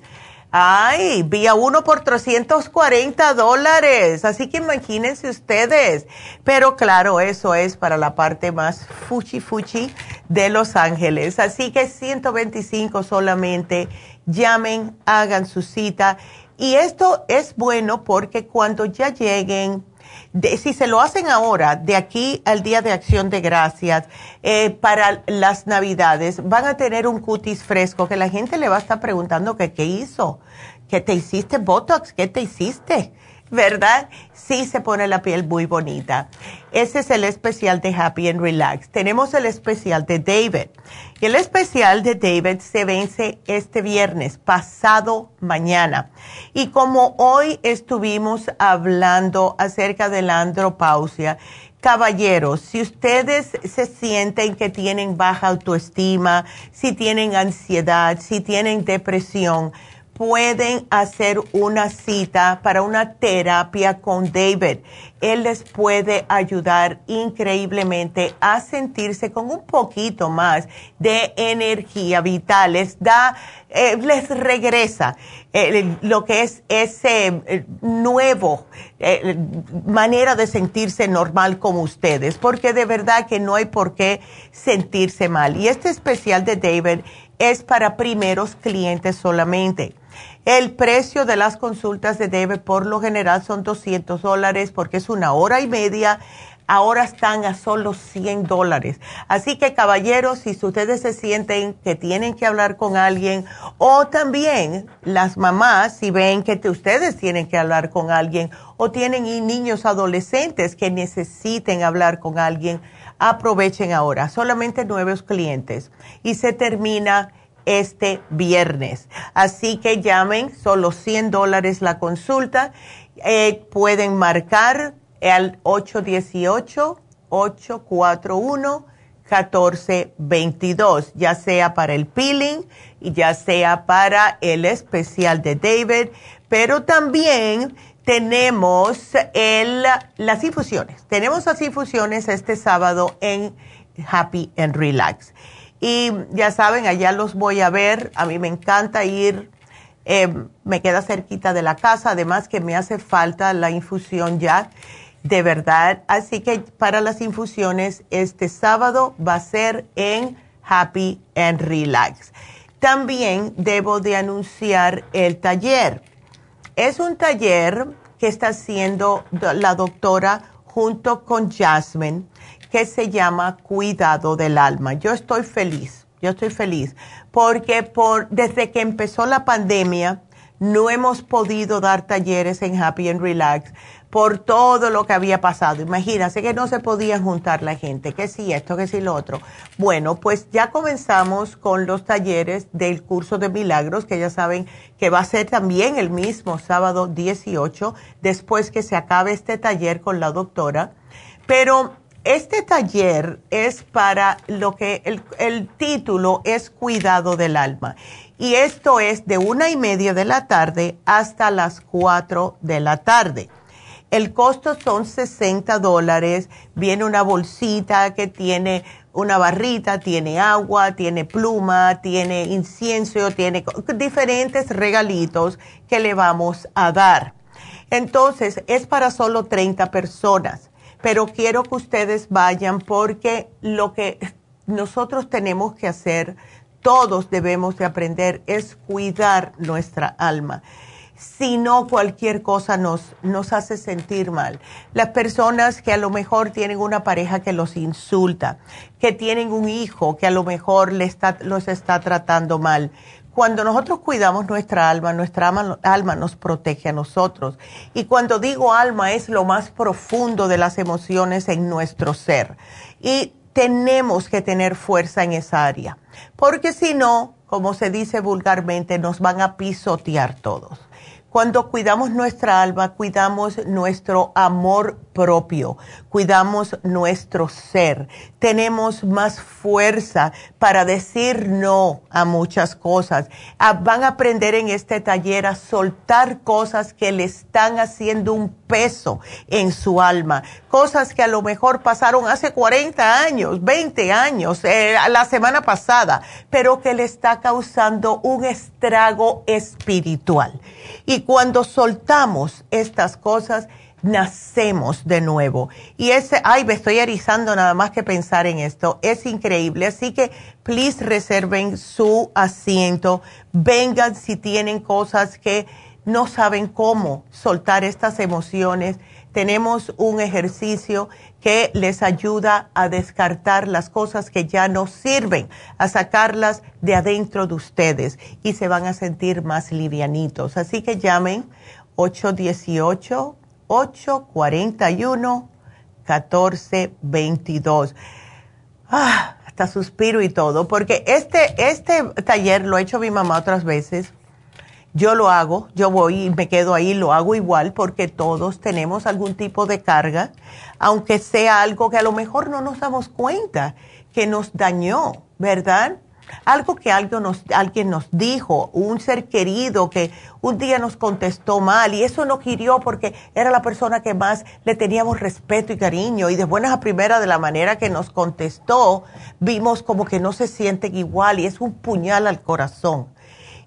Ay, vía uno por 340 dólares. Así que imagínense ustedes. Pero claro, eso es para la parte más fuchi fuchi de Los Ángeles. Así que 125 solamente. Llamen, hagan su cita. Y esto es bueno porque cuando ya lleguen si se lo hacen ahora, de aquí al Día de Acción de Gracias, eh, para las Navidades, van a tener un cutis fresco que la gente le va a estar preguntando que qué hizo, que te hiciste Botox, qué te hiciste. ¿Verdad? Sí se pone la piel muy bonita. Ese es el especial de Happy and Relax. Tenemos el especial de David. Y el especial de David se vence este viernes, pasado mañana. Y como hoy estuvimos hablando acerca de la andropausia, Caballeros, si ustedes se sienten que tienen baja autoestima, si tienen ansiedad, si tienen depresión, pueden hacer una cita para una terapia con David. Él les puede ayudar increíblemente a sentirse con un poquito más de energía vital. Les da, eh, les regresa eh, lo que es ese eh, nuevo manera de sentirse normal como ustedes, porque de verdad que no hay por qué sentirse mal. Y este especial de David es para primeros clientes solamente. El precio de las consultas de David por lo general son 200 dólares porque es una hora y media ahora están a solo 100 dólares. Así que caballeros, si ustedes se sienten que tienen que hablar con alguien o también las mamás, si ven que ustedes tienen que hablar con alguien o tienen niños adolescentes que necesiten hablar con alguien, aprovechen ahora. Solamente nuevos clientes y se termina este viernes. Así que llamen, solo 100 dólares la consulta. Eh, pueden marcar al 818-841-1422, ya sea para el peeling y ya sea para el especial de David, pero también tenemos el, las infusiones. Tenemos las infusiones este sábado en Happy and Relax. Y ya saben, allá los voy a ver. A mí me encanta ir, eh, me queda cerquita de la casa, además que me hace falta la infusión ya, de verdad. Así que para las infusiones, este sábado va a ser en Happy and Relax. También debo de anunciar el taller. Es un taller que está haciendo la doctora junto con Jasmine que se llama Cuidado del Alma. Yo estoy feliz, yo estoy feliz, porque por, desde que empezó la pandemia no hemos podido dar talleres en Happy and Relax por todo lo que había pasado. Imagínense que no se podía juntar la gente, que si esto, que si lo otro. Bueno, pues ya comenzamos con los talleres del curso de milagros, que ya saben que va a ser también el mismo sábado 18, después que se acabe este taller con la doctora. Pero este taller es para lo que el, título es Cuidado del Alma. Y esto es de una y media de la tarde hasta las cuatro de la tarde. El costo son 60 dólares. Viene una bolsita que tiene una barrita, tiene agua, tiene pluma, tiene incienso, tiene diferentes regalitos que le vamos a dar. Entonces, es para solo 30 personas pero quiero que ustedes vayan porque lo que nosotros tenemos que hacer, todos debemos de aprender, es cuidar nuestra alma. Si no, cualquier cosa nos, nos hace sentir mal. Las personas que a lo mejor tienen una pareja que los insulta, que tienen un hijo que a lo mejor está, los está tratando mal, cuando nosotros cuidamos nuestra alma, nuestra alma, nos protege a nosotros. Y cuando digo alma es lo más profundo de las emociones en nuestro ser. Y tenemos que tener fuerza en esa área, porque si no, como se dice vulgarmente, nos van a pisotear todos. Cuando cuidamos nuestra alma, cuidamos nuestro amor propio, cuidamos nuestro ser, tenemos más fuerza para decir no a muchas cosas. Van a aprender en este taller a soltar cosas que le están haciendo un peso en su alma, cosas que a lo mejor pasaron hace 40 años, 20 años, eh, la semana pasada, pero que le está causando un estrago espiritual. Y cuando soltamos estas cosas, nacemos de nuevo. Y ese, ay, me estoy erizando nada más que pensar en esto. Es increíble. Así que, please reserven su asiento. Vengan si tienen cosas que no saben cómo soltar estas emociones. Tenemos un ejercicio que les ayuda a descartar las cosas que ya no sirven, a sacarlas de adentro de ustedes y se van a sentir más livianitos. Así que llamen 818 841-1422. Ah, hasta suspiro y todo, porque este, este taller lo ha hecho mi mamá otras veces. Yo lo hago, yo voy y me quedo ahí, lo hago igual porque todos tenemos algún tipo de carga, aunque sea algo que a lo mejor no nos damos cuenta que nos dañó, ¿verdad? Algo que alguien nos, alguien nos dijo, un ser querido que un día nos contestó mal y eso nos hirió porque era la persona que más le teníamos respeto y cariño y de buenas a primera de la manera que nos contestó, vimos como que no se sienten igual y es un puñal al corazón.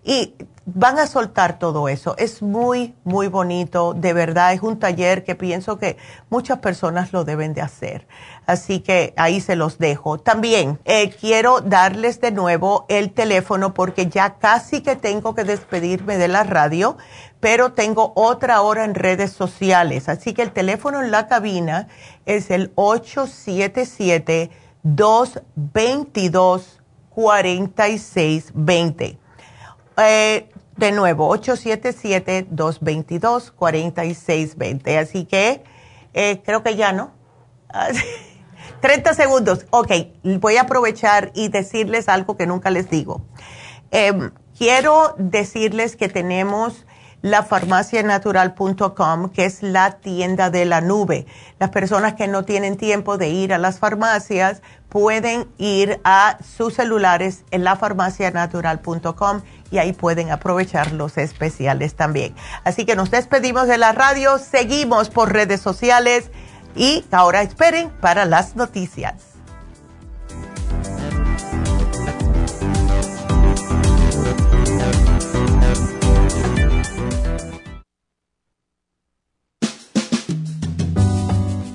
Y van a soltar todo eso. Es muy, muy bonito, de verdad. Es un taller que pienso que muchas personas lo deben de hacer. Así que ahí se los dejo. También eh, quiero darles de nuevo el teléfono porque ya casi que tengo que despedirme de la radio, pero tengo otra hora en redes sociales. Así que el teléfono en la cabina es el 877 222 4620. Eh, de nuevo, 877-222-4620. Así que eh, creo que ya no. 30 *laughs* segundos. Ok, voy a aprovechar y decirles algo que nunca les digo. Em, quiero decirles que tenemos la farmacianatural.com, que es la tienda de la nube. Las personas que no tienen tiempo de ir a las farmacias pueden ir a sus celulares en la farmacianatural.com y ahí pueden aprovechar los especiales también. Así que nos despedimos de la radio, seguimos por redes sociales y ahora esperen para las noticias.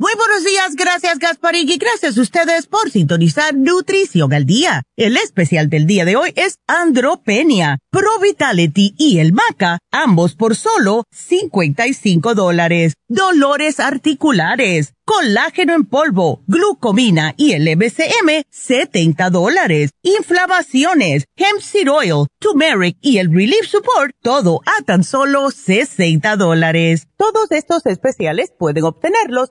Muy buenos días, gracias Gasparín y gracias a ustedes por sintonizar Nutrición al Día. El especial del día de hoy es Andropenia, Pro Vitality y el Maca, ambos por solo 55 dólares. Dolores articulares colágeno en polvo, glucomina y el MCM, 70 dólares. Inflamaciones, hemp seed oil, turmeric y el relief support, todo a tan solo 60 dólares. Todos estos especiales pueden obtenerlos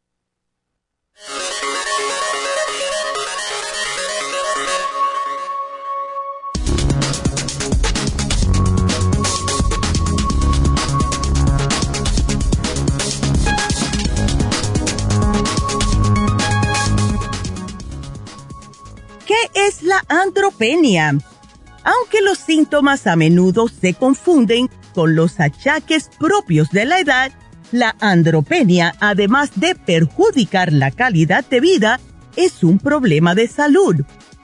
¿Qué es la andropenia? Aunque los síntomas a menudo se confunden con los achaques propios de la edad, la andropenia, además de perjudicar la calidad de vida, es un problema de salud.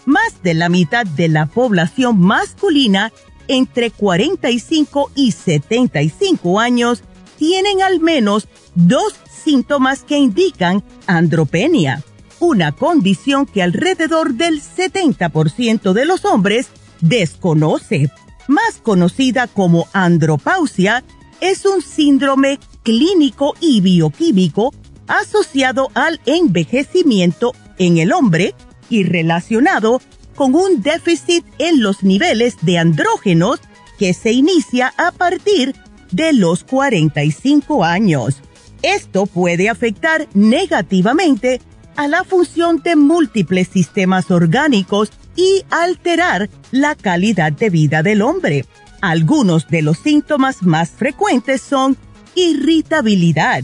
Más de la mitad de la población masculina entre 45 y 75 años tienen al menos dos síntomas que indican andropenia una condición que alrededor del 70% de los hombres desconoce, más conocida como andropausia, es un síndrome clínico y bioquímico asociado al envejecimiento en el hombre y relacionado con un déficit en los niveles de andrógenos que se inicia a partir de los 45 años. Esto puede afectar negativamente a la función de múltiples sistemas orgánicos y alterar la calidad de vida del hombre. Algunos de los síntomas más frecuentes son irritabilidad,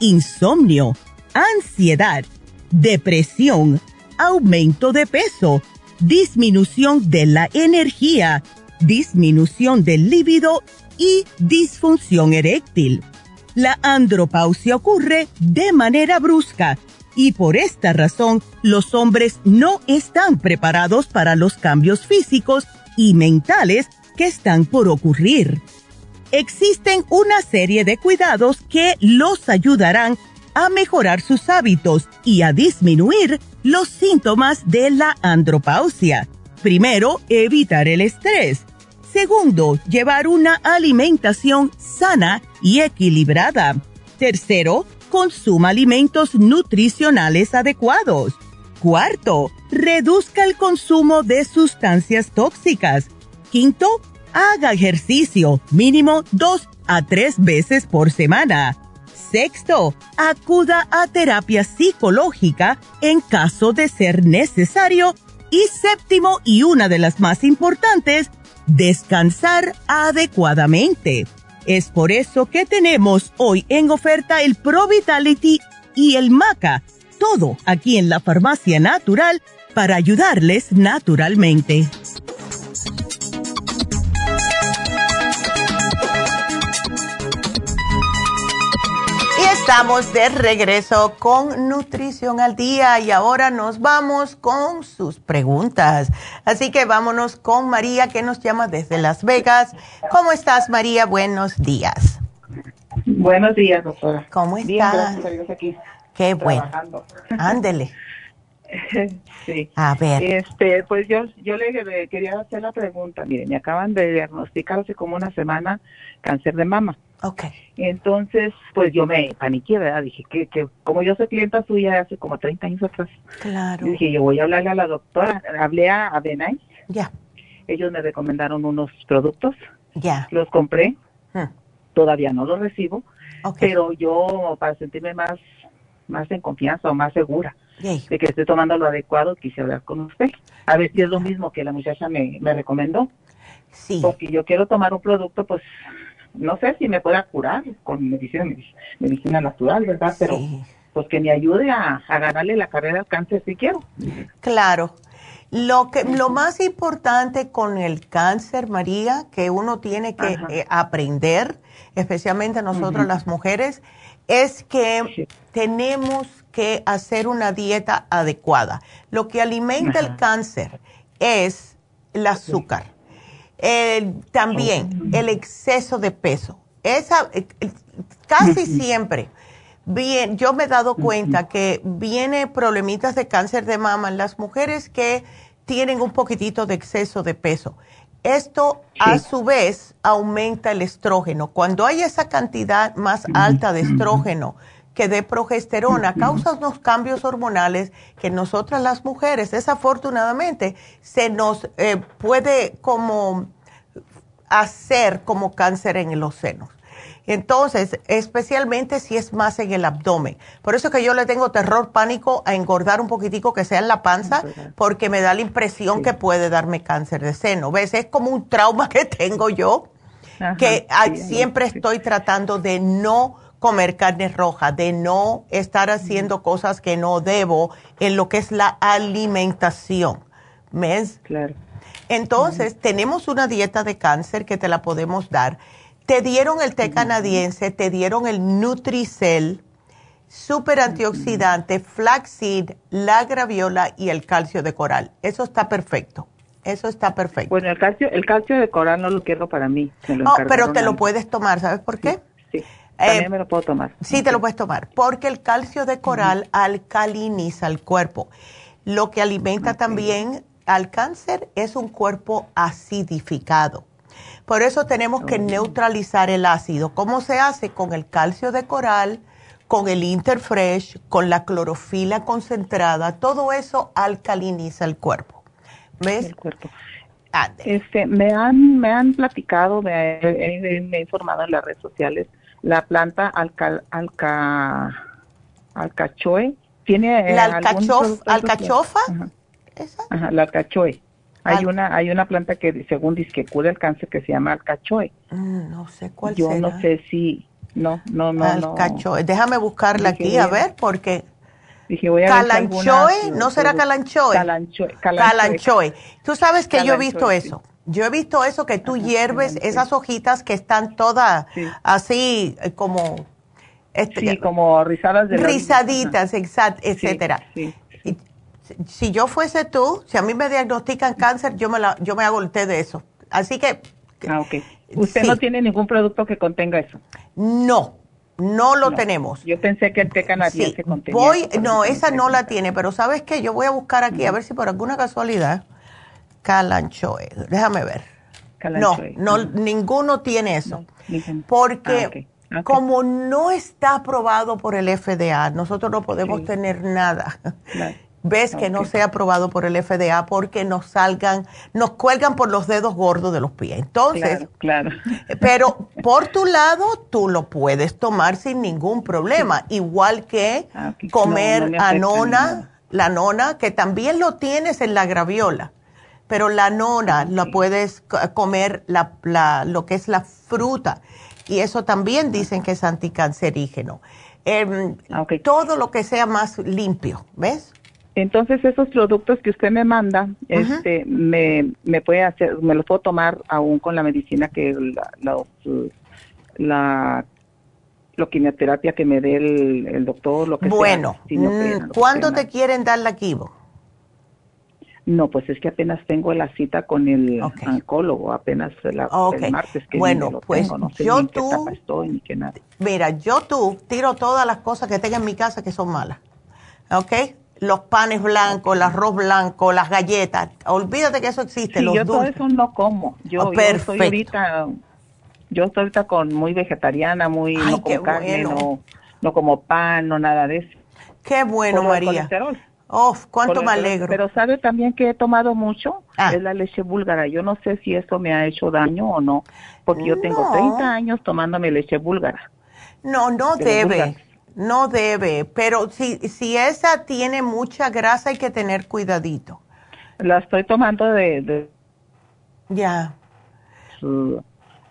insomnio, ansiedad, depresión, aumento de peso, disminución de la energía, disminución del líbido y disfunción eréctil. La andropausia ocurre de manera brusca y por esta razón los hombres no están preparados para los cambios físicos y mentales que están por ocurrir. Existen una serie de cuidados que los ayudarán a mejorar sus hábitos y a disminuir los síntomas de la andropausia. Primero, evitar el estrés. Segundo, llevar una alimentación sana y equilibrada. Tercero, consuma alimentos nutricionales adecuados. Cuarto, reduzca el consumo de sustancias tóxicas. Quinto, haga ejercicio mínimo dos a tres veces por semana. Sexto, acuda a terapia psicológica en caso de ser necesario. Y séptimo, y una de las más importantes, descansar adecuadamente. Es por eso que tenemos hoy en oferta el Pro Vitality y el Maca, todo aquí en la farmacia natural para ayudarles naturalmente. Estamos de regreso con Nutrición al Día y ahora nos vamos con sus preguntas. Así que vámonos con María que nos llama desde Las Vegas. ¿Cómo estás María? Buenos días. Buenos días, doctora. ¿Cómo estás? Bien, gracias a Dios aquí. Qué bueno. Ándele. *laughs* sí. A ver. Este, pues yo, yo le quería hacer la pregunta. Mire, me acaban de diagnosticar hace como una semana cáncer de mama. Ok. Entonces, pues yo me paniqué, ¿verdad? Dije que, que como yo soy clienta suya hace como 30 años atrás. Claro. Dije, yo voy a hablarle a la doctora. Hablé a Adenay. Ya. Ellos me recomendaron unos productos. Ya. Los compré. Hmm. Todavía no los recibo. Ok. Pero yo, para sentirme más, más en confianza o más segura Yay. de que estoy tomando lo adecuado, quise hablar con usted. A ver si es lo mismo que la muchacha me, me recomendó. Sí. Porque yo quiero tomar un producto, pues, no sé si me pueda curar con medicina, medicina natural, ¿verdad? Pero, Sí. pues que me ayude a, a ganarle la carrera al cáncer si quiero. Claro. Lo, que, lo más importante con el cáncer, María, que uno tiene que eh, aprender, especialmente nosotros las mujeres, es que Sí. tenemos que hacer una dieta adecuada. Lo que alimenta el cáncer es el azúcar. El- también el exceso de peso. Esa, eh, eh, casi siempre, bien, yo me he dado cuenta que viene problemitas de cáncer de mama en las mujeres que tienen un poquitito de exceso de peso. Esto a su vez aumenta el estrógeno. Cuando hay esa cantidad más alta de estrógeno que de progesterona, causa unos cambios hormonales que nosotras las mujeres, desafortunadamente, se nos eh, puede como hacer como cáncer en los senos. Entonces, especialmente si es más en el abdomen. Por eso que yo le tengo terror, pánico a engordar un poquitico que sea en la panza, porque me da la impresión que puede darme cáncer de seno. ¿Ves? Es como un trauma *laughs* que tengo yo, Ajá, que sí, siempre sí. estoy tratando de no comer carne roja, de no estar haciendo cosas que no debo en lo que es la alimentación. ¿Ves? Claro. Entonces, tenemos una dieta de cáncer que te la podemos dar. Te dieron el té canadiense, te dieron el Nutricel, super antioxidante, flaxseed, la graviola y el calcio de coral. Eso está perfecto. Eso está perfecto. Bueno, el calcio, el calcio de coral no lo quiero para mí. Oh, pero te lo puedes tomar, ¿sabes por qué? Sí, también Eh, me lo puedo tomar. Sí, te lo puedes tomar, porque el calcio de coral alcaliniza el cuerpo. Lo que alimenta también al cáncer es un cuerpo acidificado. Por eso tenemos que neutralizar el ácido. ¿Cómo se hace? Con el calcio de coral, con el Interfresh, con la clorofila concentrada. Todo eso alcaliniza el cuerpo. ¿Ves? El cuerpo. Este, me han me han platicado, me, he informado en las redes sociales la planta alca, alca, alcachoe. ¿Tiene ¿La alcachofa? Ajá. la alcachoe. Hay una hay una planta que según dice que cura el cáncer que se llama alcachoe. Mm, no sé cuál Yo no sé si no, no, no, alcachoe. Déjame buscarla aquí a ver porque Dije, voy a calanchoe, ¿no será calanchoe? Calanchoe. Calanchoe. Tú sabes que yo he visto eso. Yo he visto eso que tú hierves esas hojitas que están todas así eh, como... Este, sí, como rizadas de Rizaditas, exact, etcétera. Si yo fuese tú, si a mí me diagnostican cáncer, yo me, la, yo me hago el té de eso. Así que... Ah, ok. ¿Usted no tiene ningún producto que contenga eso? No, no lo tenemos. Yo pensé que el té canadiense contenía. Voy, no, esa no la tiene, pero ¿sabes qué? Yo voy a buscar aquí a ver si por alguna casualidad Calanchoe. Déjame ver. No, no, ninguno tiene eso. porque ah, como no está aprobado por el FDA, nosotros no podemos tener nada. Ves que no sea aprobado por el FDA porque nos salgan, nos cuelgan por los dedos gordos de los pies. Entonces, claro, pero por tu lado, tú lo puedes tomar sin ningún problema. Igual que ah, comer anona, la nona, que también lo tienes en la graviola. Pero la nona la puedes comer la, lo que es la fruta. Y eso también dicen que es anticancerígeno. Ah, todo lo que sea más limpio, ¿ves? Entonces esos productos que usted me manda, este, me, me puede hacer, me los puedo tomar aún con la medicina que la, la, la quimioterapia que me dé el, doctor, lo que bueno, sea. Bueno, mm, ¿cuándo te quieren dar la quimo? No, pues es que apenas tengo la cita con el oncólogo, apenas el martes que bueno, pues no sé yo tú, estoy ni qué nada. Mira, yo tú tiro todas las cosas que tengo en mi casa que son malas, ¿ok? Los panes blancos, el arroz blanco, las galletas, olvídate que eso existe. Sí, yo todo eso no como. Yo, estoy ahorita, yo estoy ahorita con muy vegetariana, muy no como carne, no, no como pan, no nada de eso. Qué bueno, María. Oh, cuánto me alegro. Pero sabe también que he tomado mucho, ah. es la leche búlgara. Yo no sé si eso me ha hecho daño o no, porque yo tengo 30 años tomándome leche búlgara. No, no debe, no debe, pero si, si esa tiene mucha grasa hay que tener cuidadito. La estoy tomando de... ya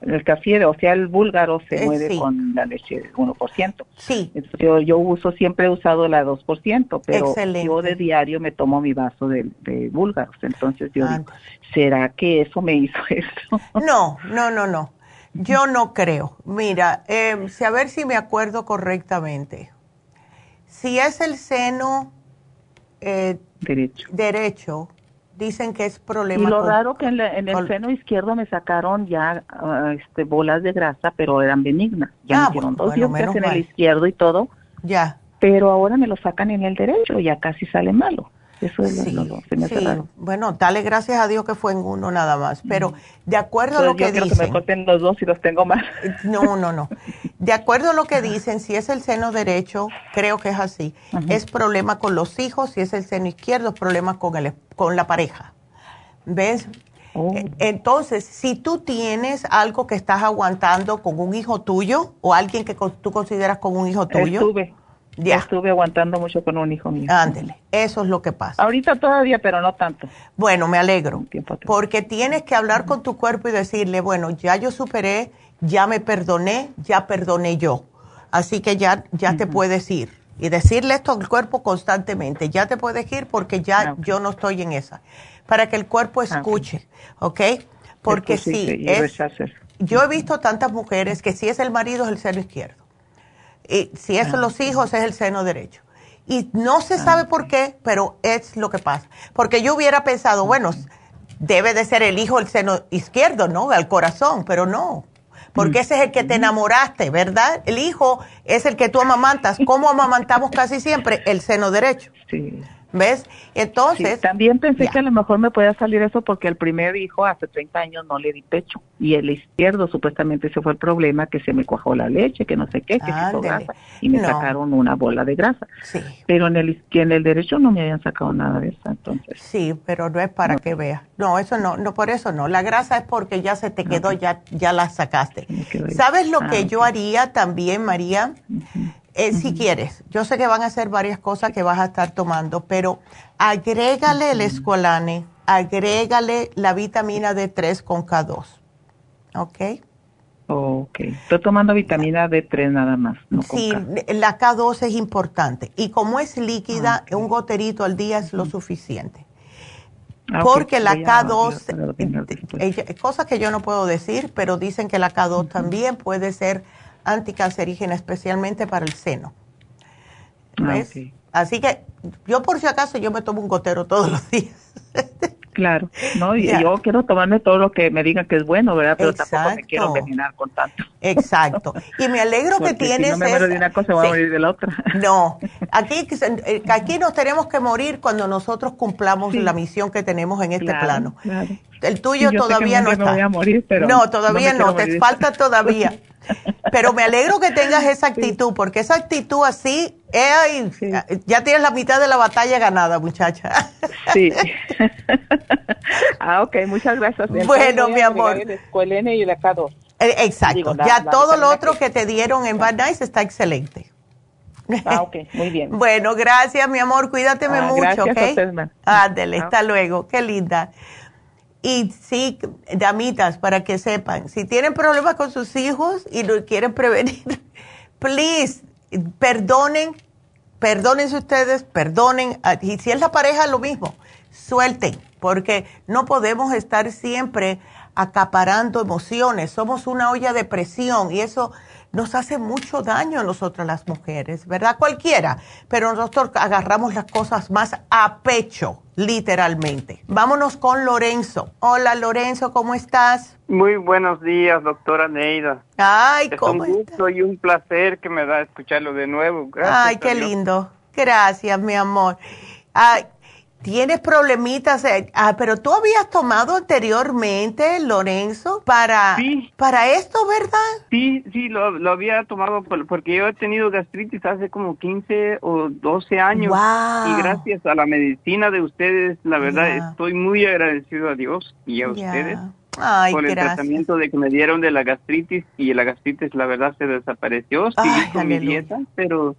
el café, o sea, el búlgaro se eh, mueve con la leche 1%. Sí. yo, yo, uso, siempre he usado la 2%, pero yo de diario me tomo mi vaso de, de búlgaros. Entonces yo digo, ¿será que eso me hizo *laughs* eso? No, no, no, no. Yo no creo. Mira, eh, a ver si me acuerdo correctamente. Si es el seno eh, derecho. derecho, dicen que es problema. Y lo raro que en, el seno izquierdo me sacaron ya ah, este, bolas de grasa, pero eran benignas. Ya me ah, hicieron dos bueno, en el izquierdo y todo. Ya. Pero ahora me lo sacan en el derecho, ya casi sale malo. Eso es lo, lo, se me sí. Bueno, dale gracias a Dios que fue en uno nada más. Pero de acuerdo a lo que dicen. Que me corten los dos y los tengo más. No, no, no. De acuerdo a lo que dicen, si es el seno derecho, creo que es así. Es problema con los hijos. Si es el seno izquierdo, es problema con, el, con la pareja. ¿Ves? Oh. E, entonces, si tú tienes algo que estás aguantando con un hijo tuyo o alguien que tú consideras como un hijo tuyo. Estuve. Ya. Estuve aguantando mucho con un hijo mío. Ándele, eso es lo que pasa. Ahorita todavía, pero no tanto. Bueno, me alegro. Porque tienes que hablar con tu cuerpo y decirle, bueno, ya yo superé, ya me perdoné, ya perdoné yo. Así que ya, ya te puedes ir. Y decirle esto al cuerpo constantemente, ya te puedes ir porque ya ah, yo no estoy en esa. Para que el cuerpo ah, escuche, ¿ok? Porque sí, es, yo he visto tantas mujeres que si es el marido es el seno izquierdo y si es los hijos, es el seno derecho. Y no se sabe por qué, pero es lo que pasa. Porque yo hubiera pensado, bueno, debe de ser el hijo el seno izquierdo, ¿no? Al corazón, pero no. Porque ese es el que te enamoraste, ¿verdad? El hijo es el que tú amamantas. ¿Cómo amamantamos casi siempre? El seno derecho. Sí. ¿Ves? Entonces... también pensé que a lo mejor me podía salir eso porque el primer hijo hace 30 años no le di pecho y el izquierdo supuestamente ese fue el problema, que se me cuajó la leche, que no sé qué, que se grasa y me sacaron una bola de grasa. Sí. Pero en el, en el derecho no me habían sacado nada de eso, entonces. Sí, pero no es para que veas. No, eso no, no, por eso no. La grasa es porque ya se te quedó, ya, ya la sacaste. ¿Sabes lo que ah, yo haría también, María? Eh, si quieres, yo sé que van a ser varias cosas que vas a estar tomando, pero agrégale el escolane, agrégale la vitamina D3 con K2. ¿Ok? Ok. Estoy tomando vitamina D3 nada más. sí, la K2 es importante. Y como es líquida, un goterito al día es lo suficiente. Ah, Porque la K2, cosas que yo no puedo decir, pero dicen que la K2 también puede ser anticancerígena, especialmente para el seno. Ah, Así que yo por si acaso yo me tomo un gotero todos los días. *laughs* Claro, no, y yo quiero tomarme todo lo que me digan que es bueno, ¿verdad? Pero tampoco me quiero envenenar con tanto. Exacto. Y me alegro *laughs* que tienes. Si no me muero de una cosa, voy a morir de la otra. *laughs* No, aquí, eh, aquí nos tenemos que morir cuando nosotros cumplamos la misión que tenemos en este plano. El tuyo todavía no está. no, todavía no, te falta todavía. Pero me alegro que tengas esa *laughs* actitud, porque esa actitud así, eh, ya tienes la mitad de la batalla ganada, muchacha. Sí. *laughs* ah, ok, muchas gracias. bueno, mi amor. El y la K2. Eh, exacto, ya todo lo otro que... te dieron en Bad Nice está excelente. Ah, ok, muy bien. *laughs* bueno, gracias, mi amor, cuídateme ah, mucho, gracias ¿ok? Ándele, hasta luego, qué linda. Y sí, damitas, para que sepan, si tienen problemas con sus hijos y lo quieren prevenir, *laughs* please, perdonen, perdónense ustedes, perdonen. Y si es la pareja, lo mismo, suelten, porque no podemos estar siempre acaparando emociones. Somos una olla de presión y eso nos hace mucho daño a nosotras las mujeres, ¿verdad? Cualquiera, pero nosotros agarramos las cosas más a pecho, literalmente. Vámonos con Lorenzo. Hola Lorenzo, ¿cómo estás? Muy buenos días, doctora Neida. Ay, ¿cómo Es un gusto y un placer que me da escucharlo de nuevo. Gracias. Ay, qué lindo. Gracias, mi amor. Ay, Tienes problemitas, eh, ah, pero tú habías tomado anteriormente, Lorenzo, para, para esto, ¿verdad? Sí, sí, lo, lo había tomado porque yo he tenido gastritis hace como 15 o 12 años. Y gracias a la medicina de ustedes, la verdad, estoy muy agradecido a Dios y a ustedes por el tratamiento de que me dieron de la gastritis y la gastritis la verdad se desapareció, sí con mi dieta, pero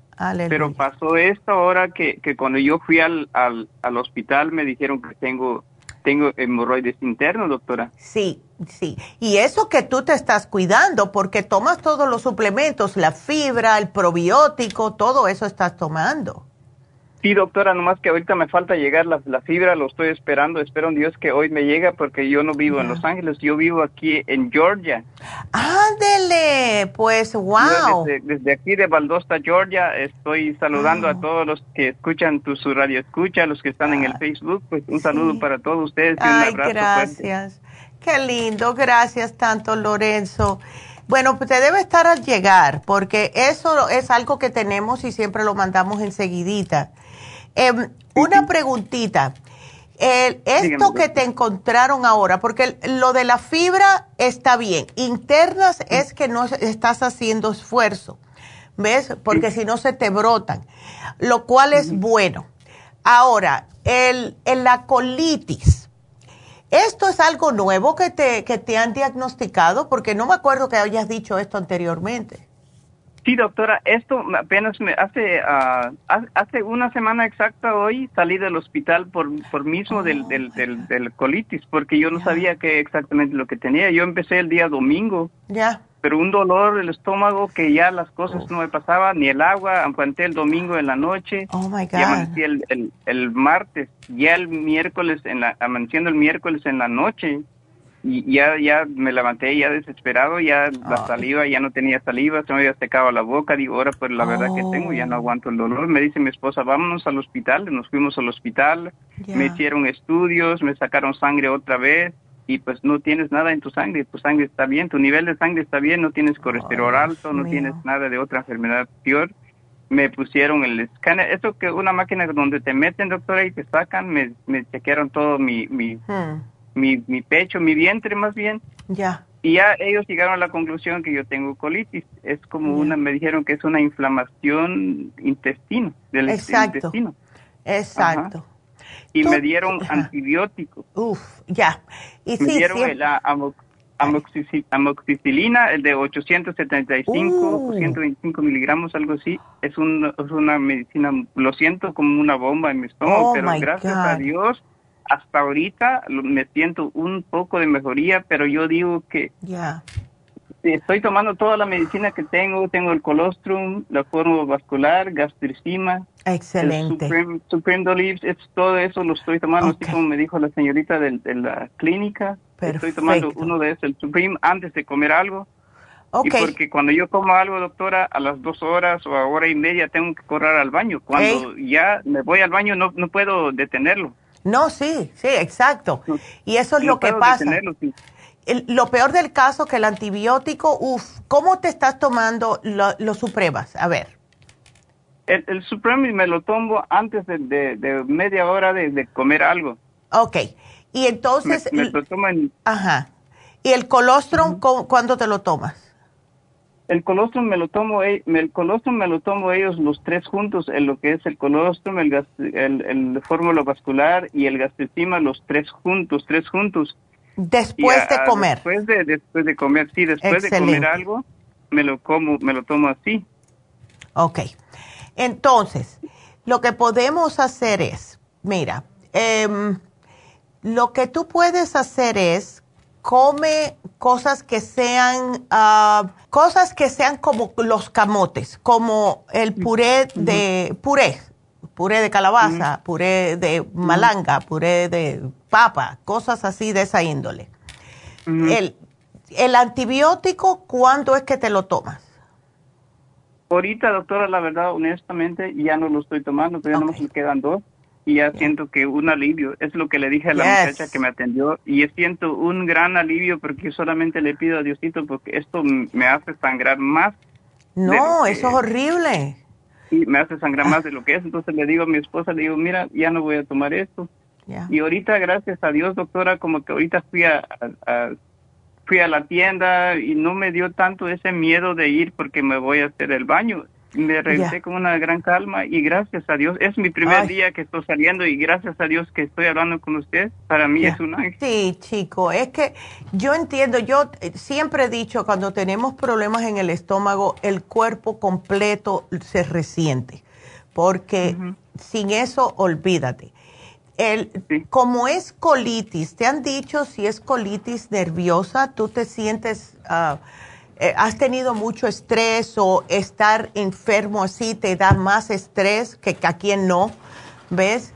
pero pasó esto ahora que, que cuando yo fui al, al, al hospital me dijeron que tengo tengo hemorroides internos, doctora. Sí, sí. Y eso que tú te estás cuidando porque tomas todos los suplementos, la fibra, el probiótico, todo eso estás tomando. Sí, doctora, nomás que ahorita me falta llegar la, fibra, lo estoy esperando, espero en Dios que hoy me llegue porque yo no vivo en Los Ángeles, yo vivo aquí en Georgia. Ándele, pues wow. Desde, aquí de Valdosta, Georgia, estoy saludando a todos los que escuchan tu su radio escucha, los que están en el ah, Facebook, pues un saludo para todos ustedes y un abrazo. Gracias. Qué lindo, gracias tanto Lorenzo. Bueno, pues te debe estar al llegar, porque eso es algo que tenemos y siempre lo mandamos enseguidita. Em, una preguntita. esto que te encontraron ahora, porque lo de la fibra está bien, internas es que no estás haciendo esfuerzo, ¿ves? Porque si no se te brotan, lo cual es bueno. Ahora, el, la colitis, ¿esto es algo nuevo que te, que te han diagnosticado? Porque no me acuerdo que hayas dicho esto anteriormente. Sí, doctora, esto apenas me hace uh, hace una semana exacta hoy salí del hospital por por mismo del, del, del, colitis, porque yo no sabía qué exactamente lo que tenía. Yo empecé el día domingo. Ya. Pero un dolor del estómago que ya las cosas no me pasaban, ni el agua, aguanté el domingo en la noche. Oh my God. Y el, el, el martes, ya el miércoles, en la, amaneciendo el miércoles en la noche y ya ya me levanté ya desesperado, ya la saliva, ya no tenía saliva, se me había secado la boca, digo, ahora pues la verdad que tengo, ya no oh. aguanto el dolor. Me dice mi esposa, vámonos al hospital, nos fuimos al hospital, me hicieron estudios, me sacaron sangre otra vez y pues no tienes nada en tu sangre, tu sangre está bien, tu nivel de sangre está bien, no tienes colesterol alto, no tienes nada de otra enfermedad peor me pusieron el escáner, eso que una máquina donde te meten, doctora, y te sacan, me, me chequearon todo mi, mi, hmm. Mi, mi, pecho, mi vientre más bien. Ya. Y ya ellos llegaron a la conclusión que yo tengo colitis. Es como una, me dijeron que es una inflamación intestino, del Exacto. intestino. Exacto. Y me dieron *laughs* antibióticos. Uf, ya. Y me dieron la amoxicilina, el de 875, 125 uh. miligramos, algo así. Es, un, es, una medicina, lo siento como una bomba en mi estómago, oh pero gracias a Dios, hasta ahorita me siento un poco de mejoría, pero yo digo que ya estoy tomando toda la medicina que tengo, tengo el colostrum, la forma vascular, gastricima. Excelente. El Supreme, es todo eso lo estoy tomando, así como me dijo la señorita de, la clínica. Estoy tomando uno de esos, el Supreme, antes de comer algo. Y porque cuando yo como algo, doctora, a las dos horas o a hora y media tengo que correr al baño. Cuando ya me voy al baño no, no puedo detenerlo. No, sí, sí, exacto. y eso es lo que pasa. lo peor del caso que el antibiótico, uff, ¿cómo te estás tomando los Supremas? A ver. El, el me lo tomo antes de, media hora de, comer algo. Ok. Y entonces... Me, lo tomo en... Ajá. ¿Y el colostrum, cuándo te lo tomas? El colostrum me lo tomo, el colostrum me lo tomo ellos los tres juntos, en lo que es el colostrum, el, el, el fórmula vascular y el gastricima, los tres juntos, tres juntos. Después de comer. Después de, después de comer, sí, después de comer algo, me lo como, me lo tomo así. Ok. Entonces, lo que podemos hacer es, mira, em, lo que tú puedes hacer es come cosas que sean uh, cosas que sean como los camotes, como el puré de puré, puré de calabaza, puré de malanga, puré de papa, cosas así de esa índole. el, el antibiótico, ¿cuándo es que te lo tomas? Ahorita, doctora, la verdad, honestamente, ya no lo estoy tomando, pero ya no me quedan dos y ya siento que un alivio, es lo que le dije a la muchacha que me atendió y siento un gran alivio porque solamente le pido a Diosito porque esto me hace sangrar más. No, eso es horrible. Sí, me hace sangrar más de lo que es, entonces le digo a mi esposa, le digo, mira, ya no voy a tomar esto. Y ahorita, gracias a Dios, doctora, como que ahorita fui a, fui a la tienda y no me dio tanto ese miedo de ir porque me voy a hacer el baño me regresé con una gran calma y gracias a Dios, es mi primer día que estoy saliendo y gracias a Dios que estoy hablando con usted, para mí es un ángel. Sí, chico, es que yo entiendo, yo eh, siempre he dicho, cuando tenemos problemas en el estómago, el cuerpo completo se resiente, porque sin eso, olvídate. El, Como es colitis, te han dicho si es colitis nerviosa, tú te sientes... Uh, eh, has tenido mucho estrés o estar enfermo así te da más estrés que a quien no, ¿ves?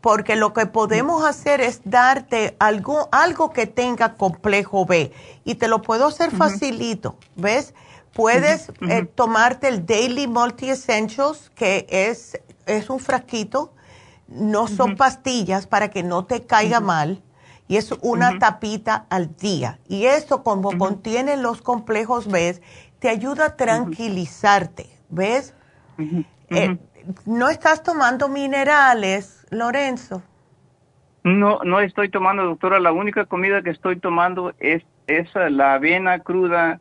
Porque lo que podemos hacer es darte algo, algo que tenga complejo B. Y te lo puedo hacer facilito, ¿ves? Puedes eh, tomarte el Daily Multi Essentials, que es, es un frasquito, no son pastillas para que no te caiga mal y es una tapita al día. Y eso, como contiene los complejos ¿ves? te ayuda a tranquilizarte, ¿ves? Eh, ¿No estás tomando minerales, Lorenzo? No, no estoy tomando, doctora. La única comida que estoy tomando es esa, la avena cruda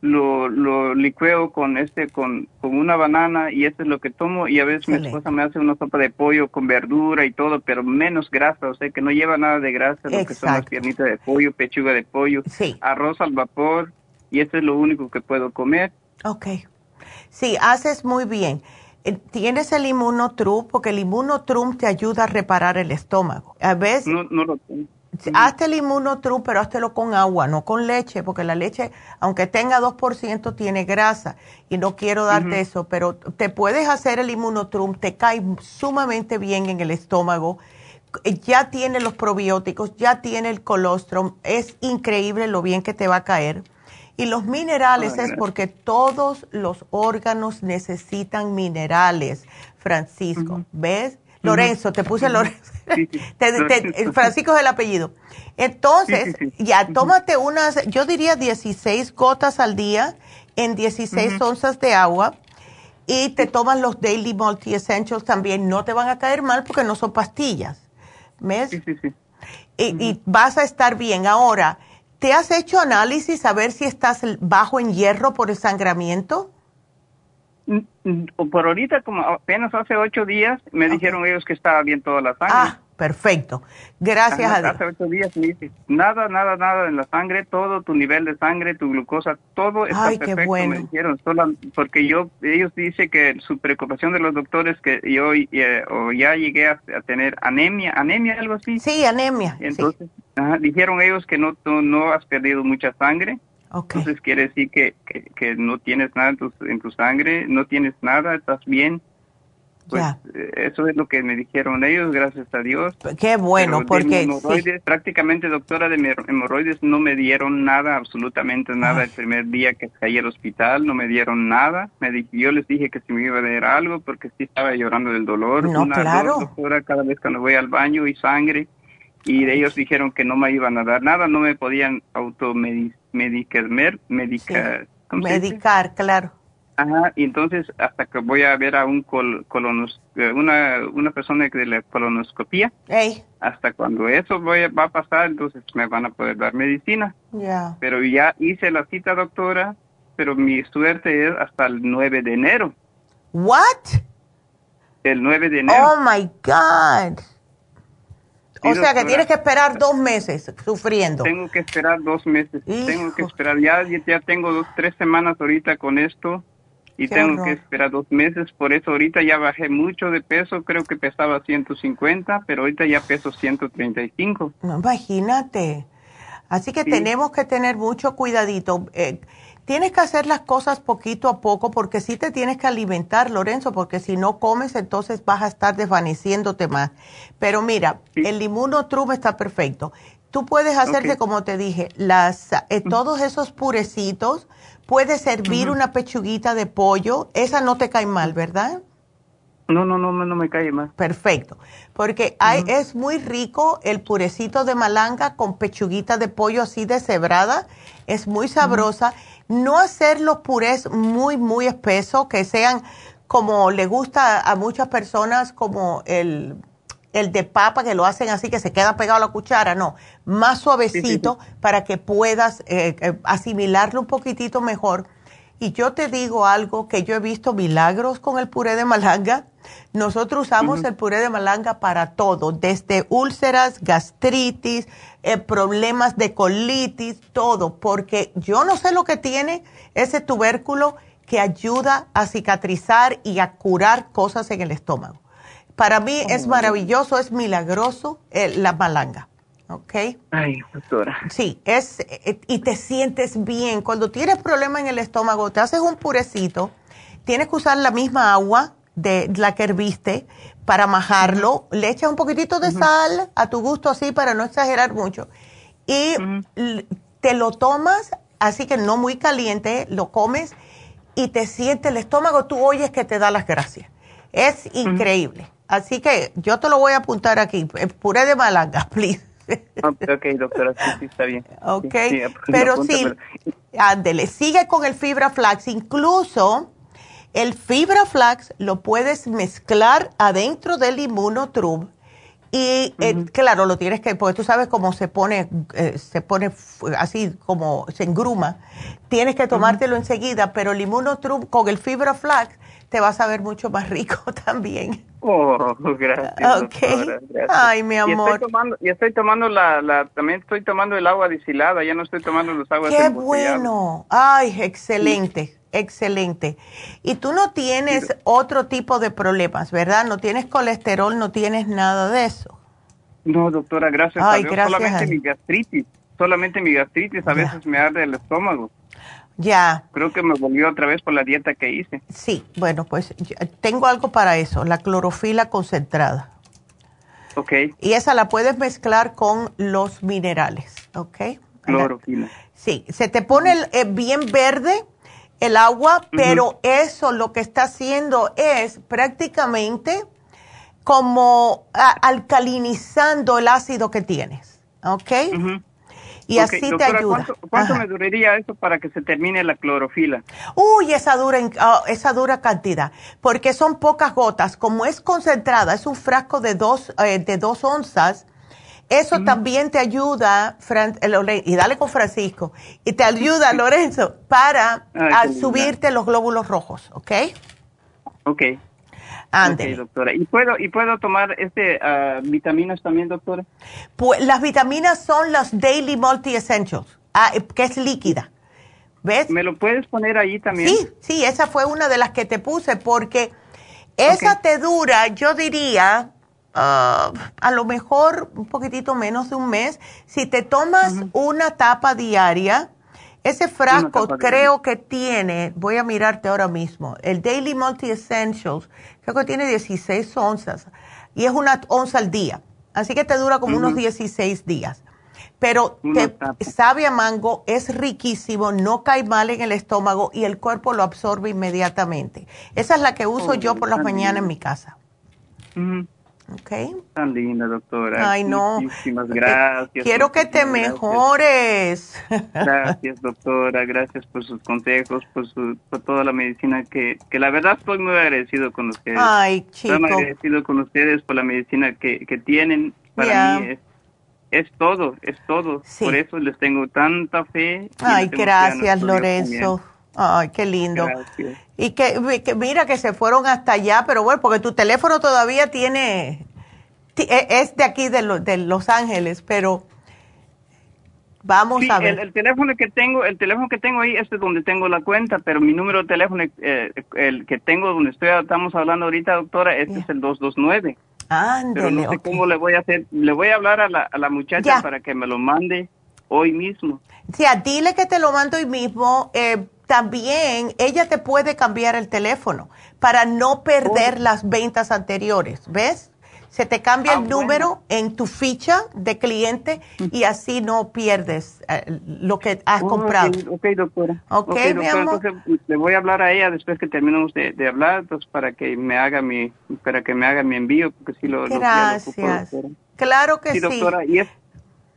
lo, lo licueo con este con, con una banana y eso es lo que tomo y a veces mi esposa me hace una sopa de pollo con verdura y todo, pero menos grasa, o sea que no lleva nada de grasa, lo que son las piernitas de pollo, pechuga de pollo, arroz al vapor y eso es lo único que puedo comer. Ok. Sí, haces muy bien. Eh, tienes el inmunotrum porque el inmunotrum te ayuda a reparar el estómago. A veces no, no lo tengo. Hazte el inmunotrum, pero háztelo con agua, no con leche, porque la leche, aunque tenga 2%, tiene grasa. Y no quiero darte eso, pero te puedes hacer el inmunotrum, te cae sumamente bien en el estómago. Ya tiene los probióticos, ya tiene el colostrum. Es increíble lo bien que te va a caer. Y los minerales es porque todos los órganos necesitan minerales, Francisco. ¿Ves? Lorenzo, te puse *laughs* Lorenzo. Francisco es el apellido. Entonces, ya tómate unas, yo diría 16 gotas al día en 16 onzas de agua y te tomas los Daily Multi Essentials también, no te van a caer mal porque no son pastillas. ¿Ves? Sí, sí, sí. Y, vas a estar bien. Ahora, ¿te has hecho análisis a ver si estás bajo en hierro por el sangramiento? Mm, mm, por ahorita, como apenas hace ocho días, me dijeron ellos que estaba bien toda la sangre. Ah, Perfecto. Gracias a Dios. Hace ocho días me dice, nada, nada, nada en la sangre, todo tu nivel de sangre, tu glucosa, todo está Ay, perfecto, qué bueno. me dijeron. Solo porque yo, ellos dicen que su preocupación de los doctores que yo eh, o ya llegué a, tener anemia, anemia, algo así. Sí, anemia. Entonces, dijeron ellos que no, no has perdido mucha sangre. Entonces quiere decir que, que, que, no tienes nada en tu, en tu sangre, no tienes nada, estás bien pues eh, eso es lo que me dijeron ellos, gracias a Dios. Qué bueno, porque... Prácticamente, doctora, de hemorroides no me dieron nada, absolutamente nada. El primer día que caí al hospital no me dieron nada. Me yo les dije que si me iba a dar algo porque sí estaba llorando del dolor. No, claro. doctora, cada vez cuando voy al baño y sangre. Y de ellos dijeron que no me iban a dar nada, no me podían automedicar, medicar, medicar, claro. Ajá, y entonces hasta que voy a ver a un colonos, eh, una, una persona de la colonoscopía, hasta cuando eso voy, va a pasar, entonces me van a poder dar medicina. Ya. Pero ya hice la cita, doctora, pero mi suerte es hasta el 9 de enero. ¿What? El 9 de enero. Oh my God. O sea que tienes que esperar dos meses sufriendo. Tengo que esperar dos meses. Tengo que esperar. Ya, ya tengo dos, tres semanas ahorita con esto y tengo que esperar dos meses, por eso ahorita ya bajé mucho de peso, creo que pesaba 150, pero ahorita ya peso 135. No, imagínate. Así que tenemos que tener mucho cuidadito. Eh, tienes que hacer las cosas poquito a poco porque sí te tienes que alimentar, Lorenzo, porque si no comes entonces vas a estar desvaneciéndote más. Pero mira, el limunotrum está perfecto. Tú puedes hacerte, como te dije, las, eh, todos esos purecitos Puede servir una pechuguita de pollo. Esa no te cae mal, ¿verdad? No, no, no, no me cae mal. Perfecto. Porque hay, es muy rico el purecito de malanga con pechuguita de pollo así deshebrada. Es muy sabrosa. No hacer los purés muy, muy espesos, que sean como le gusta a muchas personas, como el el de papa que lo hacen así que se queda pegado a la cuchara, no, más suavecito para que puedas eh, eh, asimilarlo un poquitito mejor. Y yo te digo algo que yo he visto milagros con el puré de malanga. Nosotros usamos el puré de malanga para todo, desde úlceras, gastritis, eh, problemas de colitis, todo, porque yo no sé lo que tiene ese tubérculo que ayuda a cicatrizar y a curar cosas en el estómago. Para mí es maravilloso, es milagroso eh, la malanga. ¿Ok? Ay, doctora. Sí, es, eh, y te sientes bien. Cuando tienes problemas en el estómago, te haces un purecito, tienes que usar la misma agua de la que herviste para majarlo, le echas un poquitito de sal a tu gusto así para no exagerar mucho y te lo tomas así que no muy caliente, lo comes y te siente el estómago, tú oyes que te da las gracias. Es increíble. Así que yo te lo voy a apuntar aquí, eh, puré de malanga, *laughs* please. Ok, doctora, sí, sí, está bien. *laughs* Ok, pero sí, ándele, sigue con el fibra flax. Incluso el fibra flax lo puedes mezclar adentro del inmunotrub. Y eh, claro, lo tienes que, porque tú sabes cómo se pone, eh, se pone así como se engruma. Tienes que tomártelo enseguida, pero el inmunotrub con el fibra flax te vas a ver mucho más rico *laughs* también. Oh, *laughs* gracias. Ok. Ay, mi amor. Y estoy tomando, y estoy tomando la, la, también estoy tomando el agua deshilada, ya no estoy tomando los aguas Qué bueno. Ay, excelente, excelente. Y tú no tienes otro tipo de problemas, ¿verdad? No tienes colesterol, no tienes nada de eso. No, doctora, gracias Ay, a Dios. Gracias solamente mi gastritis, solamente mi gastritis a veces me arde el estómago. Ya. Creo que me volvió otra vez por la dieta que hice. Sí, bueno, pues tengo algo para eso, la clorofila concentrada. Ok. Y esa la puedes mezclar con los minerales, ¿ok? Clorofila. Sí, se te pone eh, bien verde el agua, pero eso lo que está haciendo es prácticamente como alcalinizando el ácido que tienes, ¿ok? Y así te ayuda. ¿Cuánto, me duraría eso para que se termine la clorofila? Uy, esa dura, ah, esa dura cantidad, porque son pocas gotas. Como es concentrada, es un frasco de dos, eh, de dos onzas, eso también te ayuda, eh, y dale con Francisco, y te ayuda, *laughs* Lorenzo, para subirte los glóbulos rojos, ¿ok? Ok. Ande. doctora. ¿Y puedo, ¿Y puedo tomar este uh, vitaminas también, doctora? Pues las vitaminas son las Daily Multi Essentials, ah, eh, que es líquida. ¿Ves? ¿Me lo puedes poner ahí también? Sí, sí, esa fue una de las que te puse porque esa te dura, yo diría, Ah, a lo mejor un poquitito menos de un mes. Si te tomas una tapa diaria, ese frasco creo que tiene, voy a mirarte ahora mismo, el Daily Multi Essentials, creo que tiene 16 onzas y es una onza al día. Así que te dura como unos 16 días. Pero te sabe a mango, es riquísimo, no cae mal en el estómago y el cuerpo lo absorbe inmediatamente. Esa es la que uso oh, yo por las mañanas en mi casa. Okay. Tan linda, doctora. Ay, no. Muchísimas gracias. Quiero que te mejores. Gracias, doctora. Gracias por sus consejos, por, por toda la medicina que, que la verdad estoy muy agradecido con ustedes. Ay, chico. Estoy muy agradecido con ustedes por la medicina que, que tienen. Para mí es, es, todo, es todo. Por eso les tengo tanta fe. Ay, gracias, Lorenzo. Ay, qué lindo. Y que, mira que se fueron hasta allá, pero bueno, porque tu teléfono todavía tiene, e, es de aquí de, de Los Ángeles, pero vamos a ver. El, teléfono que tengo, el teléfono que tengo ahí, este es donde tengo la cuenta, pero mi número de teléfono, eh, el que tengo donde estoy, estamos hablando ahorita, doctora, este es el 229. Ándale, pero no sé cómo le voy a hacer, le voy a hablar a la, a la muchacha para que me lo mande hoy mismo. Sí, dile que te lo mando hoy mismo. Eh, también ella te puede cambiar el teléfono para no perder oh. las ventas anteriores, ¿ves? Se te cambia el ah, número en tu ficha de cliente y así no pierdes eh, lo que has comprado. Ok, doctora. Ok, mi amor. Entonces le voy a hablar a ella después que terminemos de, hablar, pues, para que me haga mi, para que me haga mi envío, porque si lo. Gracias. claro que sí. doctora. Y es,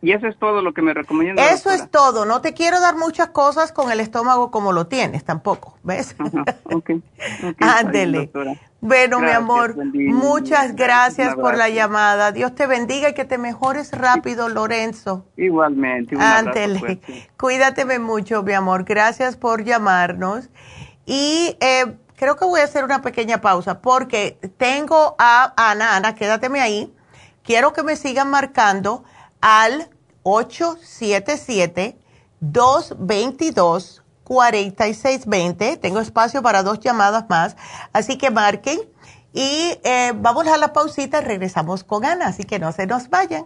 y eso es todo lo que me recomienda. Eso es todo. No te quiero dar muchas cosas con el estómago como lo tienes tampoco, ¿ves? *laughs* Ándele. bueno, mi amor, muchas gracias por la llamada. Dios te bendiga y que te mejores rápido, Lorenzo. Igualmente. Ándele. Cuídateme mucho, mi amor. Gracias por llamarnos. Y eh, creo que voy a hacer una pequeña pausa porque tengo a Ana. Ana, quédateme ahí. Quiero que me sigan marcando al 877-222-4620. Tengo espacio para dos llamadas más, así que marquen. Y eh, vamos a la pausita regresamos con Ana, así que no se nos vayan.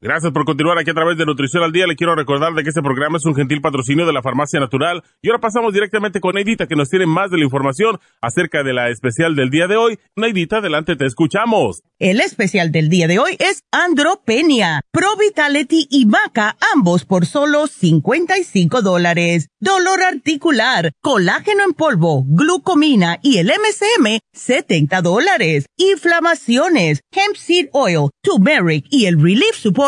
Gracias por continuar aquí a través de Nutrición al Día. Le quiero recordar de que este programa es un gentil patrocinio de la Farmacia Natural. Y ahora pasamos directamente con Neidita, que nos tiene más de la información acerca de la especial del día de hoy. Neidita, adelante, te escuchamos. El especial del día de hoy es Andropenia, Pro Vitality y Maca, ambos por solo 55 dólares. Dolor articular, colágeno en polvo, glucomina y el MCM, 70 dólares. Inflamaciones, hemp seed oil, turmeric y el relief support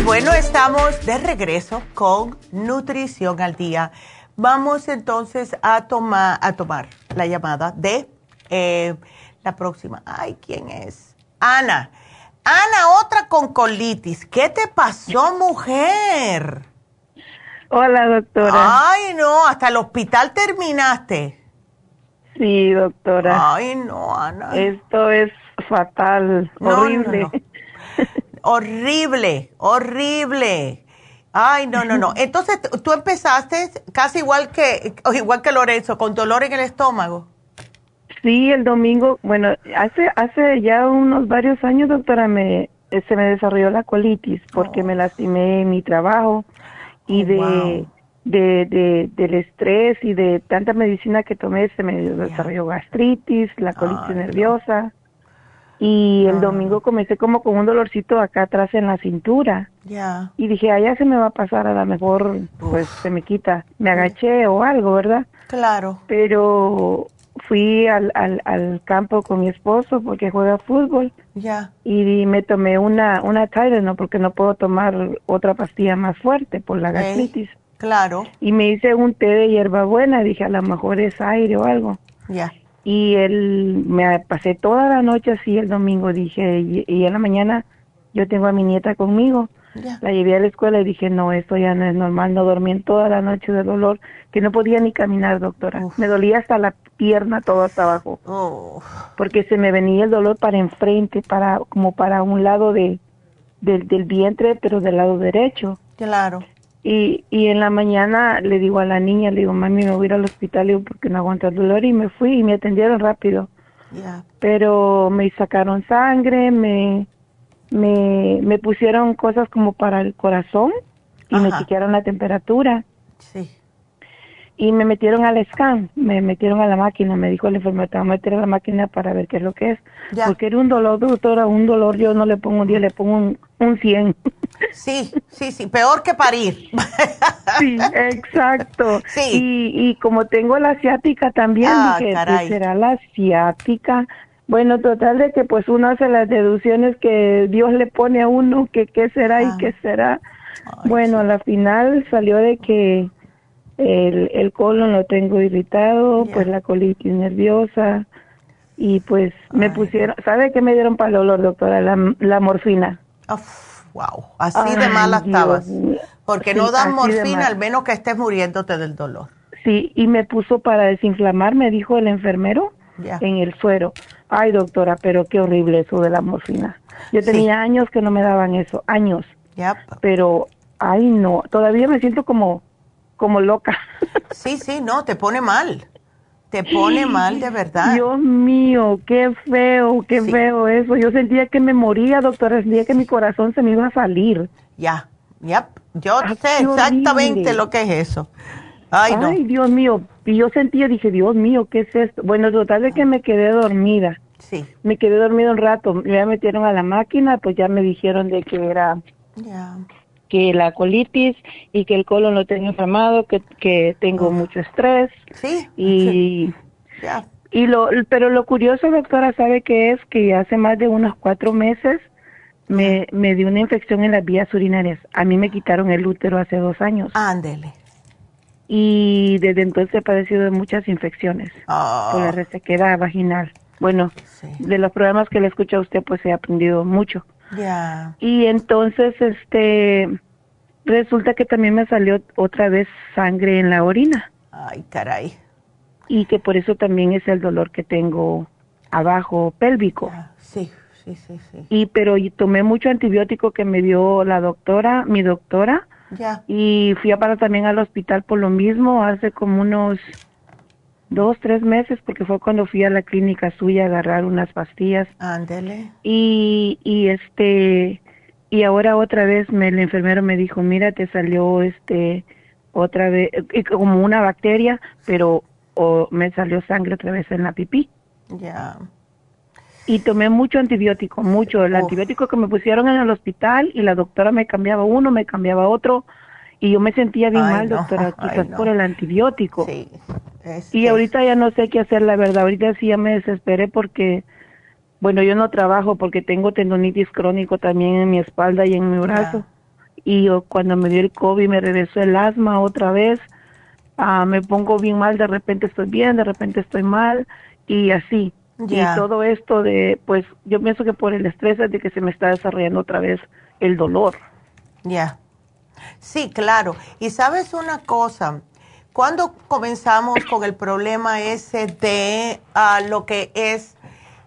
Y bueno, estamos de regreso con Nutrición al Día. Vamos entonces a tomar, a tomar la llamada de eh, la próxima. Ay, ¿quién es? Ana. Ana, otra con colitis. ¿Qué te pasó, mujer? Hola, doctora. Ay, no, hasta el hospital terminaste. Sí, doctora. Ay, no, Ana. Esto es fatal, horrible. Horrible, horrible. Ay, no, no, no. *laughs* Entonces, tú empezaste casi igual que igual que Lorenzo, con dolor en el estómago. Sí, el domingo, bueno, hace hace ya unos varios años, doctora, me se me desarrolló la colitis porque me lastimé en mi trabajo y oh, de, de, de, del estrés y de tanta medicina que tomé se me desarrolló gastritis, la colitis nerviosa. Y el ah. domingo comencé como con un dolorcito acá atrás en la cintura. Ya. Y dije, allá se me va a pasar, a lo mejor pues se me quita. Me agaché o algo, ¿verdad? Claro. Pero fui al, al, al campo con mi esposo porque juega fútbol. Ya. Y me tomé una, una Tylenol porque no puedo tomar otra pastilla más fuerte por la gastritis. Claro. Y me hice un té de hierbabuena. Dije, a lo mejor es aire o algo. Ya y él me pasé toda la noche así el domingo dije y, en la mañana yo tengo a mi nieta conmigo. La llevé a la escuela y dije no esto ya no es normal no dormí en toda la noche de dolor que no podía ni caminar doctora. Me dolía hasta la pierna todo hasta abajo porque se me venía el dolor para enfrente para como para un lado de del, del vientre pero del lado derecho. Claro y, y en la mañana le digo a la niña, le digo, mami, me voy a ir al hospital, digo, porque no aguanto el dolor. Y me fui y me atendieron rápido. Pero me sacaron sangre, me, me, me pusieron cosas como para el corazón y me chequearon la temperatura. Sí y me metieron al scan, me metieron a la máquina, me dijo el enfermero, te voy a meter a la máquina para ver qué es lo que es. Porque era un dolor, doctora, un dolor, yo no le pongo un 10, le pongo un, un 100. Sí, sí, sí, peor que parir. *laughs* Sí, exacto. Sí. Y, y como tengo la asiática también, ah, dije, pues, será la asiática. Bueno, total de que pues uno hace las deducciones que Dios le pone a uno, que qué será y ah. qué será. bueno, a la final salió de que el, el colon lo tengo irritado, pues la colitis nerviosa y pues me pusieron, ¿sabe qué me dieron para el dolor, doctora? La, la morfina. Wow, así de mala estabas. Porque no dan morfina al menos que estés muriéndote del dolor. Sí, y me puso para desinflamar, me dijo el enfermero, en el suero. Ay, doctora, pero qué horrible eso de la morfina. Yo tenía años que no me daban eso, años. Pero, ay, no, todavía me siento como como loca. Sí, sí, no, te pone mal. Te pone mal de verdad. Dios mío, qué feo, qué feo eso. Yo sentía que me moría, doctora, sentía que mi corazón se me iba a salir. Ya, ya, yo sé exactamente lo que es eso. Ay, no. Ay, Dios mío, y yo sentía, dije, Dios mío, ¿qué es esto? Bueno, total de que me quedé dormida. Sí. Me quedé dormida un rato, me metieron a la máquina, pues ya me dijeron de que era... Ya que la colitis y que el colon lo tengo inflamado, que, que tengo mucho estrés. Sí. Y, y lo, pero lo curioso, doctora, ¿sabe que es? Que hace más de unos cuatro meses me, me dio una infección en las vías urinarias. A mí me quitaron el útero hace dos años. Ándele. Y desde entonces he padecido de muchas infecciones oh. por la resequedad vaginal. Bueno, de los programas que le escucha a usted, pues he aprendido mucho. Y entonces, este, resulta que también me salió otra vez sangre en la orina. Ay, caray. Y que por eso también es el dolor que tengo abajo pélvico. sí, sí, sí, sí. Y pero y tomé mucho antibiótico que me dio la doctora, mi doctora. Ya. Y fui a parar también al hospital por lo mismo hace como unos dos, tres meses, porque fue cuando fui a la clínica suya a agarrar unas pastillas. Ándele. Y, y este, y ahora otra vez me, el enfermero me dijo, mira, te salió este, otra vez, como una bacteria, pero o me salió sangre otra vez en la pipí. Ya. Y tomé mucho antibiótico, mucho. El antibiótico que me pusieron en el hospital y la doctora me cambiaba uno, me cambiaba otro. Y yo me sentía bien mal, doctora, *laughs* quizás por el antibiótico. Sí. y ahorita ya no sé qué hacer, la verdad. Ahorita sí ya me desesperé porque, bueno, yo no trabajo porque tengo tendonitis crónico también en mi espalda y en mi brazo. Y yo, cuando me dio el COVID me regresó el asma otra vez. Ah, me pongo bien mal, de repente estoy bien, de repente estoy mal y así. Y todo esto de, pues yo pienso que por el estrés es de que se me está desarrollando otra vez el dolor. Ya. Sí, claro. Y sabes una cosa, cuando comenzamos con el problema ese de uh, lo que es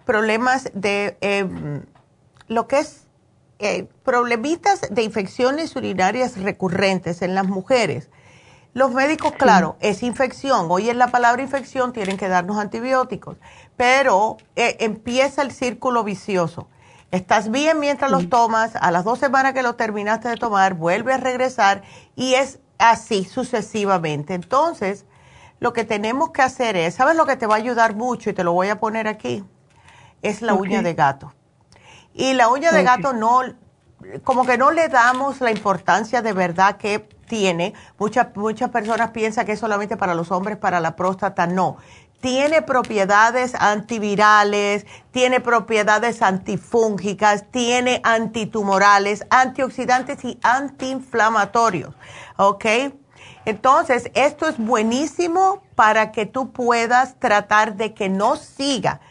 problemas de em, lo que es eh, problemitas de infecciones urinarias recurrentes en las mujeres. Los médicos, claro, es infección. Hoy en la palabra infección tienen que darnos antibióticos, pero eh, empieza el círculo vicioso. Estás bien mientras los tomas, a las dos semanas que lo terminaste de tomar, vuelve a regresar y es así sucesivamente. Entonces, lo que tenemos que hacer es, ¿sabes lo que te va a ayudar mucho y te lo voy a poner aquí? Es la uña de gato. Y la uña de gato no, como que no le damos la importancia de verdad que tiene. Muchas, muchas personas piensan que es solamente para los hombres, para la próstata. No tiene propiedades antivirales, tiene propiedades antifúngicas, tiene antitumorales, antioxidantes y antiinflamatorios. ¿Ok? Entonces, esto es buenísimo para que tú puedas tratar de que no siga.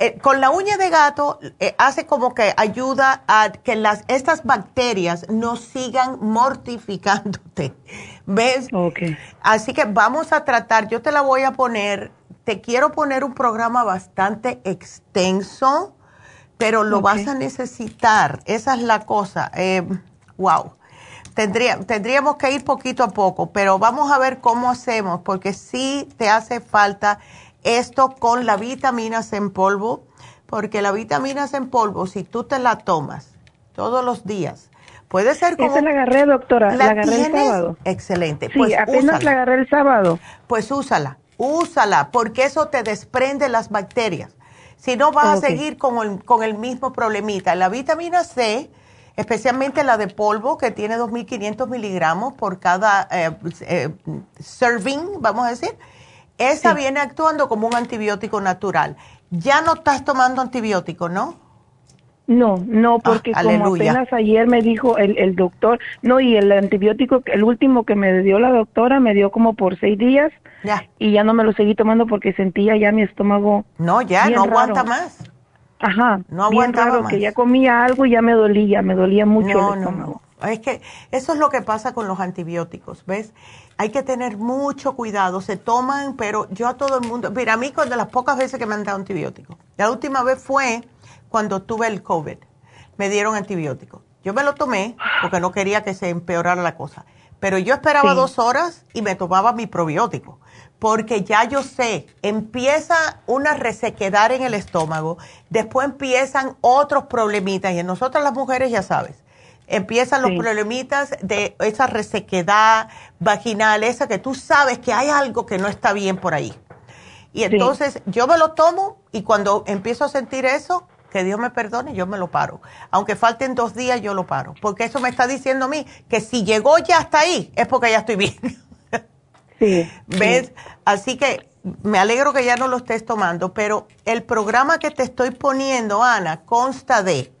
Eh, con la uña de gato eh, hace como que ayuda a que las, estas bacterias no sigan mortificándote. *laughs* ¿Ves? Okay. Así que vamos a tratar, yo te la voy a poner te quiero poner un programa bastante extenso, pero lo vas a necesitar. Esa es la cosa. Eh, wow. Tendría, tendríamos que ir poquito a poco, pero vamos a ver cómo hacemos, porque sí te hace falta esto con la vitaminas en polvo, porque la vitaminas en polvo, si tú te la tomas todos los días, puede ser como... Esa la agarré, doctora, la, agarré el sábado. Excelente. Sí, pues apenas la agarré el sábado. Pues úsala úsala, porque eso te desprende las bacterias. Si no, vas a seguir con el, con el mismo problemita. La vitamina C, especialmente la de polvo, que tiene 2.500 miligramos por cada eh, eh, serving, vamos a decir, esa viene actuando como un antibiótico natural. Ya no estás tomando antibiótico, ¿no? No, no, ah, porque como apenas ayer me dijo el, el doctor, no, y el antibiótico, el último que me dio la doctora, me dio como por seis días ya. y ya no me lo seguí tomando porque sentía ya mi estómago. No, ya, no aguanta más. Ajá, no aguanta raro, que ya comía algo y ya me dolía, me dolía mucho el estómago. No, es que eso es lo que pasa con los antibióticos, ¿ves? Hay que tener mucho cuidado, se toman, pero yo a todo el mundo, mira, a mí cuando las pocas veces que me han dado antibióticos, la última vez fue cuando tuve el COVID. Me dieron antibióticos. Yo me lo tomé porque no quería que se empeorara la cosa. Pero yo esperaba dos horas y me tomaba mi probiótico. Porque ya yo sé, empieza una resequedad en el estómago, después empiezan otros problemitas. Y en nosotras las mujeres, ya sabes, empiezan los problemitas de esa resequedad vaginal, esa que tú sabes que hay algo que no está bien por ahí. Y entonces yo me lo tomo y cuando empiezo a sentir eso, que Dios me perdone, yo me lo paro. Aunque falten dos días, yo lo paro. Porque eso me está diciendo a mí que si llegó ya hasta ahí, es porque ya estoy bien. Sí. *laughs* ¿Ves? Así que me alegro que ya no lo estés tomando, pero el programa que te estoy poniendo, Ana, consta de...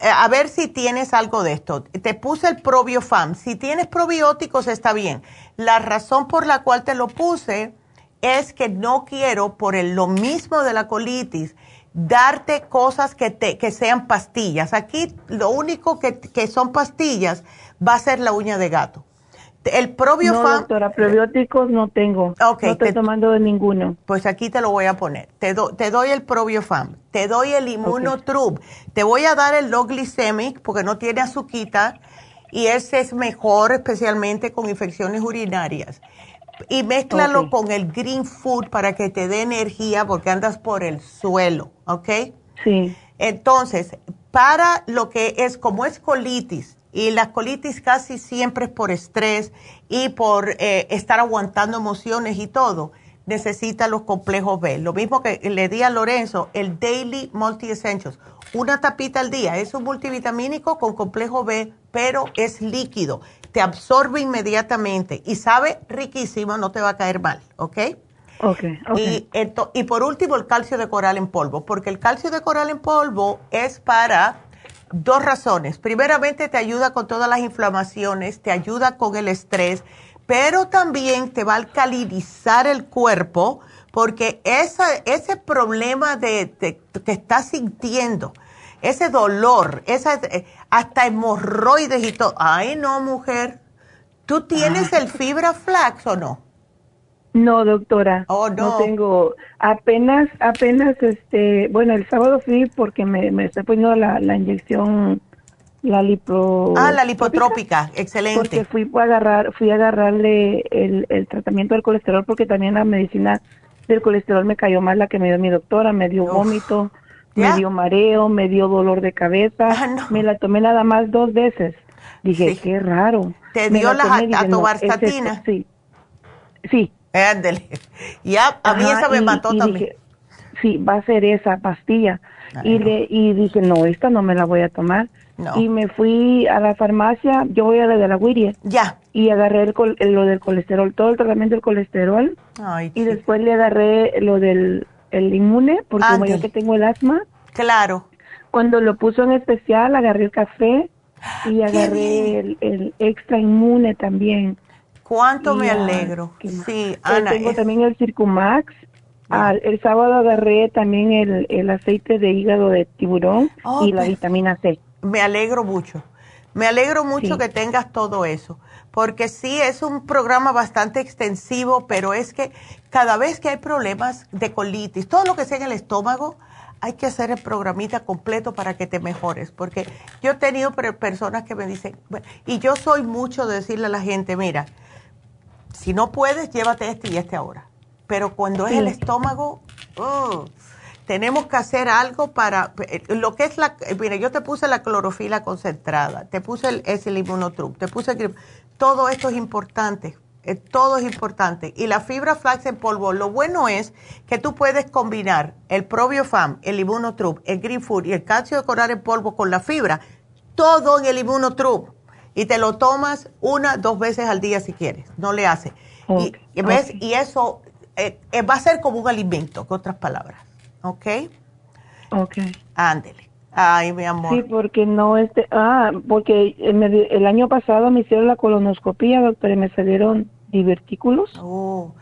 Eh, a ver si tienes algo de esto. Te puse el probiofam. Si tienes probióticos, está bien. La razón por la cual te lo puse es que no quiero, por el, lo mismo de la colitis, darte cosas que, te, que sean pastillas. Aquí lo único que, que son pastillas va a ser la uña de gato. El probiofam. No, doctora, probióticos no tengo. no estoy tomando de ninguno. Pues aquí te lo voy a poner. Te, te doy el probiofam, te doy el inmunotrub, te voy a dar el low glycemic porque no tiene azuquita y ese es mejor especialmente con infecciones urinarias y mézclalo con el green food para que te dé energía porque andas por el suelo, ¿ok? Sí. Entonces, para lo que es como es colitis, y la colitis casi siempre es por estrés y por eh, estar aguantando emociones y todo, necesita los complejos B. Lo mismo que le di a Lorenzo, el Daily Multi Essentials. Una tapita al día. Es un multivitamínico con complejo B, pero es líquido. Te absorbe inmediatamente y sabe riquísimo, no te va a caer mal, ¿ok? Ok, ok. Y, y por último, el calcio de coral en polvo, porque el calcio de coral en polvo es para dos razones. Primeramente, te ayuda con todas las inflamaciones, te ayuda con el estrés pero también te va a alcalinizar el cuerpo porque ese problema de, que estás sintiendo, ese dolor, esa, eh, hasta hemorroides y todo. Ay, no, mujer. ¿Tú tienes el fibra flax o no? No, doctora. Oh, no. tengo. Apenas, apenas, este, bueno, el sábado fui porque me, me estoy poniendo la, la inyección la lipo... Ah, la lipotrópica, excelente. Porque fui a agarrar, fui a agarrarle el, el tratamiento del colesterol porque también la medicina del colesterol me cayó mal la que me dio mi doctora, me dio vómito, me dio mareo, me dio dolor de cabeza, ah, me la tomé nada más dos veces. Dije, qué raro. ¿Te dio la atobarstatina? sí. Sí. Ándale. *laughs* Ya, a mí esa me mató también. sí, va a ser esa pastilla. y, le, y dije, no, esta no me la voy a tomar. Y me fui a la farmacia, yo voy a la de la Whittier. Ya. Y agarré el, lo del colesterol, todo el tratamiento del colesterol. y después le agarré lo del el inmune, porque como yo que tengo el asma. Claro. Cuando lo puso en especial, agarré el café y agarré el, extra inmune también. ¿Cuánto me alegro? Sí, Ana. Tengo también el Circumax. el sábado agarré también el, el aceite de hígado de tiburón oh, y la vitamina C me alegro mucho. Me alegro mucho que tengas todo eso, porque sí es un programa bastante extensivo, pero es que cada vez que hay problemas de colitis, todo lo que sea en el estómago, hay que hacer el programita completo para que te mejores, porque yo he tenido personas que me dicen, y yo soy mucho de decirle a la gente, mira, si no puedes, llévate este y este ahora, pero cuando es el estómago, uh, tenemos que hacer algo para eh, lo que es la mira yo te puse la clorofila concentrada te puse el es el inmunotrup te puse el, todo esto es importante eh, todo es importante y la fibra flax en polvo lo bueno es que tú puedes combinar el probiofam el inmunotrup el green food y el calcio de coral en polvo con la fibra todo en el inmunotrup y te lo tomas una dos veces al día si quieres no le hace y, ves y eso eh, va a ser como un alimento con otras palabras ¿ok? Ok. Ándele. Ay, mi amor. Sí, porque no este, ah, porque el, año pasado me hicieron la colonoscopía, doctor, y me salieron divertículos. Oh,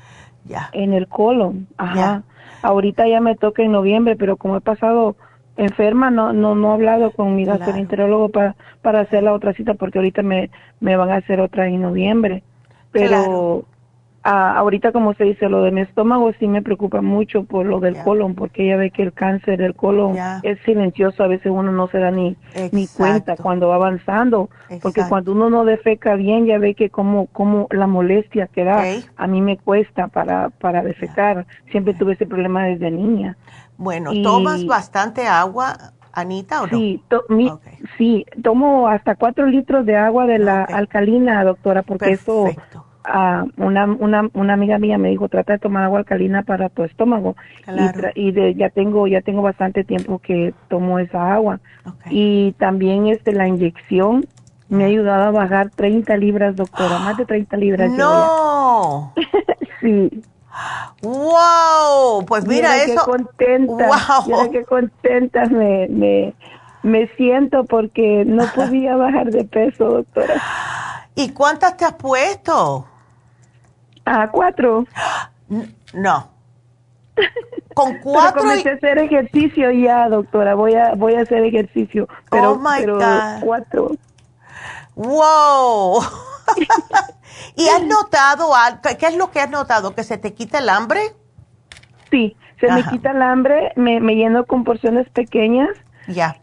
ya. En el colon, ajá. Ahorita ya me toca en noviembre, pero como he pasado enferma, no no no he hablado con mi gastroenterólogo para para hacer la otra cita porque ahorita me me van a hacer otra en noviembre. Pero Ah, ahorita como se dice lo de mi estómago sí me preocupa mucho por lo del colon porque ella ve que el cáncer del colon es silencioso a veces uno no se da ni ni cuenta cuando va avanzando porque cuando uno no defeca bien ya ve que como como la molestia que da a mí me cuesta para para defecar. Siempre tuve ese problema desde niña. Bueno tomas bastante agua Anita o no sí sí tomo hasta cuatro litros de agua de la alcalina doctora porque eso una, una, una amiga mía me dijo trata de tomar agua alcalina para tu estómago y, de, ya tengo ya tengo bastante tiempo que tomo esa agua. Y también este la inyección me ha ayudado a bajar 30 libras doctora más de 30 libras no *laughs* sí. Wow pues mira, eso qué contenta mira qué contenta me, me me siento porque no *laughs* podía bajar de peso doctora ¿Y cuántas te has puesto? A cuatro. *gasps* No. *laughs* Con cuatro. Pero comencé a hacer ejercicio ya, doctora. Voy a voy a hacer ejercicio. Pero, oh my pero God. cuatro. Wow. *laughs* ¿Y has notado algo? ¿Qué es lo que has notado? ¿Que se te quita el hambre? Sí, se me quita el hambre, me, me lleno con porciones pequeñas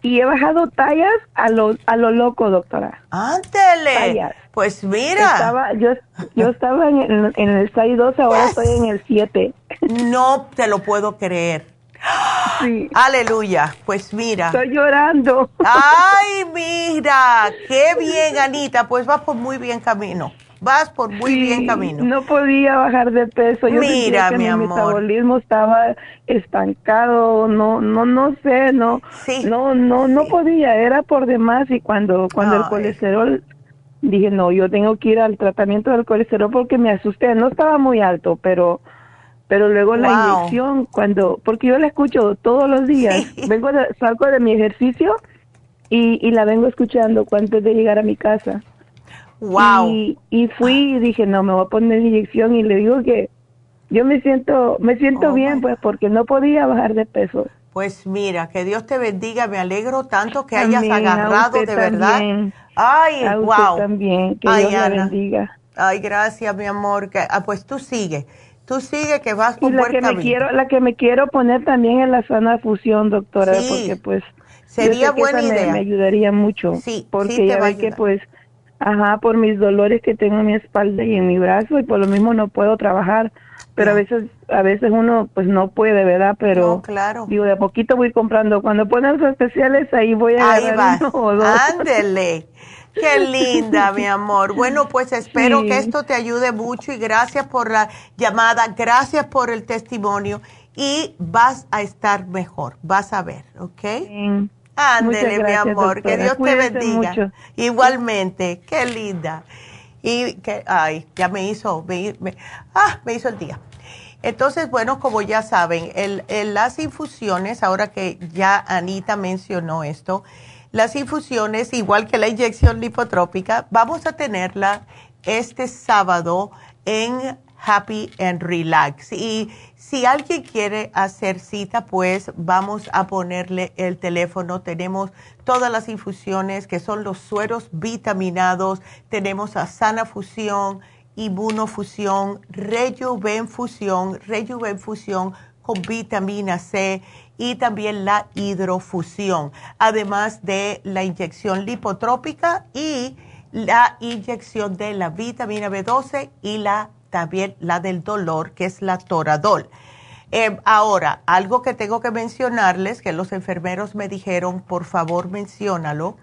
y he bajado tallas a lo, a lo loco, doctora. Ándele. Pues mira. Estaba, yo, yo estaba en el, en el 6-2, ahora estoy en el 7. No te lo puedo creer. *gasps* Sí. Aleluya. Pues mira. Estoy llorando. Ay, mira. *laughs* Qué bien, Anita. Pues vas por muy bien camino. Vas por muy bien camino. No podía bajar de peso. Yo Mira, que mi, metabolismo estaba estancado, no, no, no sé, no, no, no, no podía, era por demás y cuando, cuando el colesterol dije no, yo tengo que ir al tratamiento del colesterol porque me asusté, no estaba muy alto, pero pero luego la inyección cuando porque yo la escucho todos los días. Vengo salgo de mi ejercicio y, y la vengo escuchando antes de llegar a mi casa wow y, y fui y dije no me voy a poner inyección y le digo que yo me siento me siento oh bien pues porque no podía bajar de peso. Pues mira que Dios te bendiga me alegro tanto que hayas agarrado de verdad. ay wow también que Dios te bendiga. Ay gracias mi amor que ah, pues tú sigue Tú sigue que vas y la que me quiero La que me quiero poner también en la sana fusión, doctora, porque pues... Sería buena idea. Me, ayudaría mucho. Sí, porque ya ve que pues, ajá, por mis dolores que tengo en mi espalda y en mi brazo y por lo mismo no puedo trabajar. Pero a veces, a veces uno pues no puede, ¿verdad? Pero claro. digo, de a poquito voy comprando. Cuando ponen los especiales, ahí voy a ahí Ándele. Qué *laughs* linda, mi amor. Bueno, pues espero que esto te ayude mucho y gracias por la llamada, gracias por el testimonio y vas a estar mejor, vas a ver, ¿ok? Ándele, mi amor, que Dios te bendiga. Igualmente, qué linda. Y que, ay, ya me hizo, me, ah, me hizo el día. Entonces, bueno, como ya saben, el, las infusiones, ahora que ya Anita mencionó esto, las infusiones, igual que la inyección lipotrópica, vamos a tenerla este sábado en Happy and Relax. Y si alguien quiere hacer cita, pues vamos a ponerle el teléfono. Tenemos todas las infusiones que son los sueros vitaminados. Tenemos a Sana Fusión, Inmunofusión, Rejuvenfusión, Rejuvenfusión con vitamina C y también la hidrofusión, además de la inyección lipotrópica y la inyección de la vitamina B12 y la también la del dolor, que es la toradol. Eh, ahora, algo que tengo que mencionarles, que los enfermeros me dijeron, por favor menciónalo,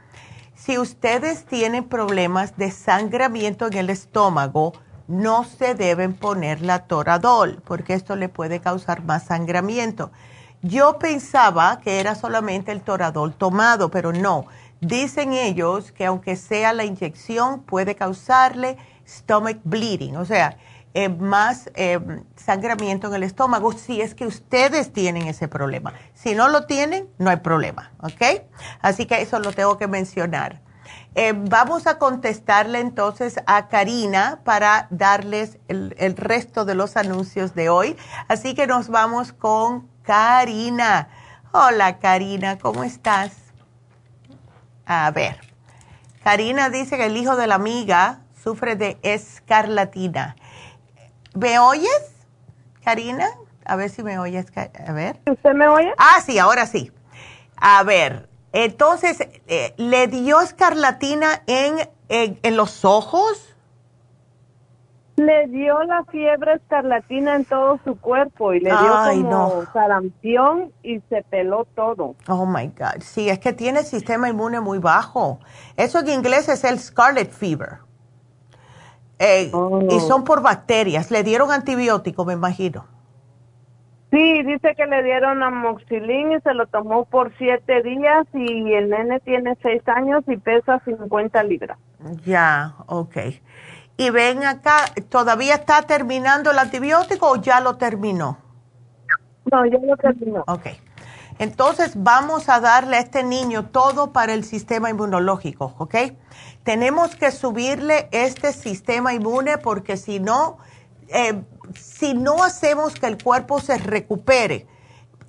si ustedes tienen problemas de sangramiento en el estómago, no se deben poner la toradol, porque esto le puede causar más sangramiento. Yo pensaba que era solamente el toradol tomado, pero no. Dicen ellos que aunque sea la inyección puede causarle stomach bleeding, o sea, eh, más eh, sangramiento en el estómago si es que ustedes tienen ese problema. Si no lo tienen, no hay problema, ¿ok? Así que eso lo tengo que mencionar. Eh, vamos a contestarle entonces a Karina para darles el resto de los anuncios de hoy. Así que nos vamos con Karina. Hola Karina, ¿cómo estás? A ver, Karina dice que el hijo de la amiga sufre de escarlatina. ¿Me oyes, Karina? A ver si me oyes. A ver. ¿Usted me oye? Ah, sí, ahora sí. A ver, entonces, eh, ¿le dio escarlatina en, en los ojos? Le dio la fiebre escarlatina en todo su cuerpo y le dio como sarampión y se peló todo. Oh my God. Sí, es que tiene el sistema inmune muy bajo. Eso en inglés es el scarlet fever. Eh, y son oh. por bacterias. Le dieron antibiótico, me imagino. Sí, dice que le dieron amoxilín y se lo tomó por siete días y el nene tiene seis años y pesa 50 libras. Ya, ok y ven acá, ¿todavía está terminando el antibiótico o ya lo terminó? No, ya lo terminó. Ok. Entonces vamos a darle a este niño todo para el sistema inmunológico, ¿ok? Tenemos que subirle este sistema inmune porque si no, eh, si no hacemos que el cuerpo se recupere,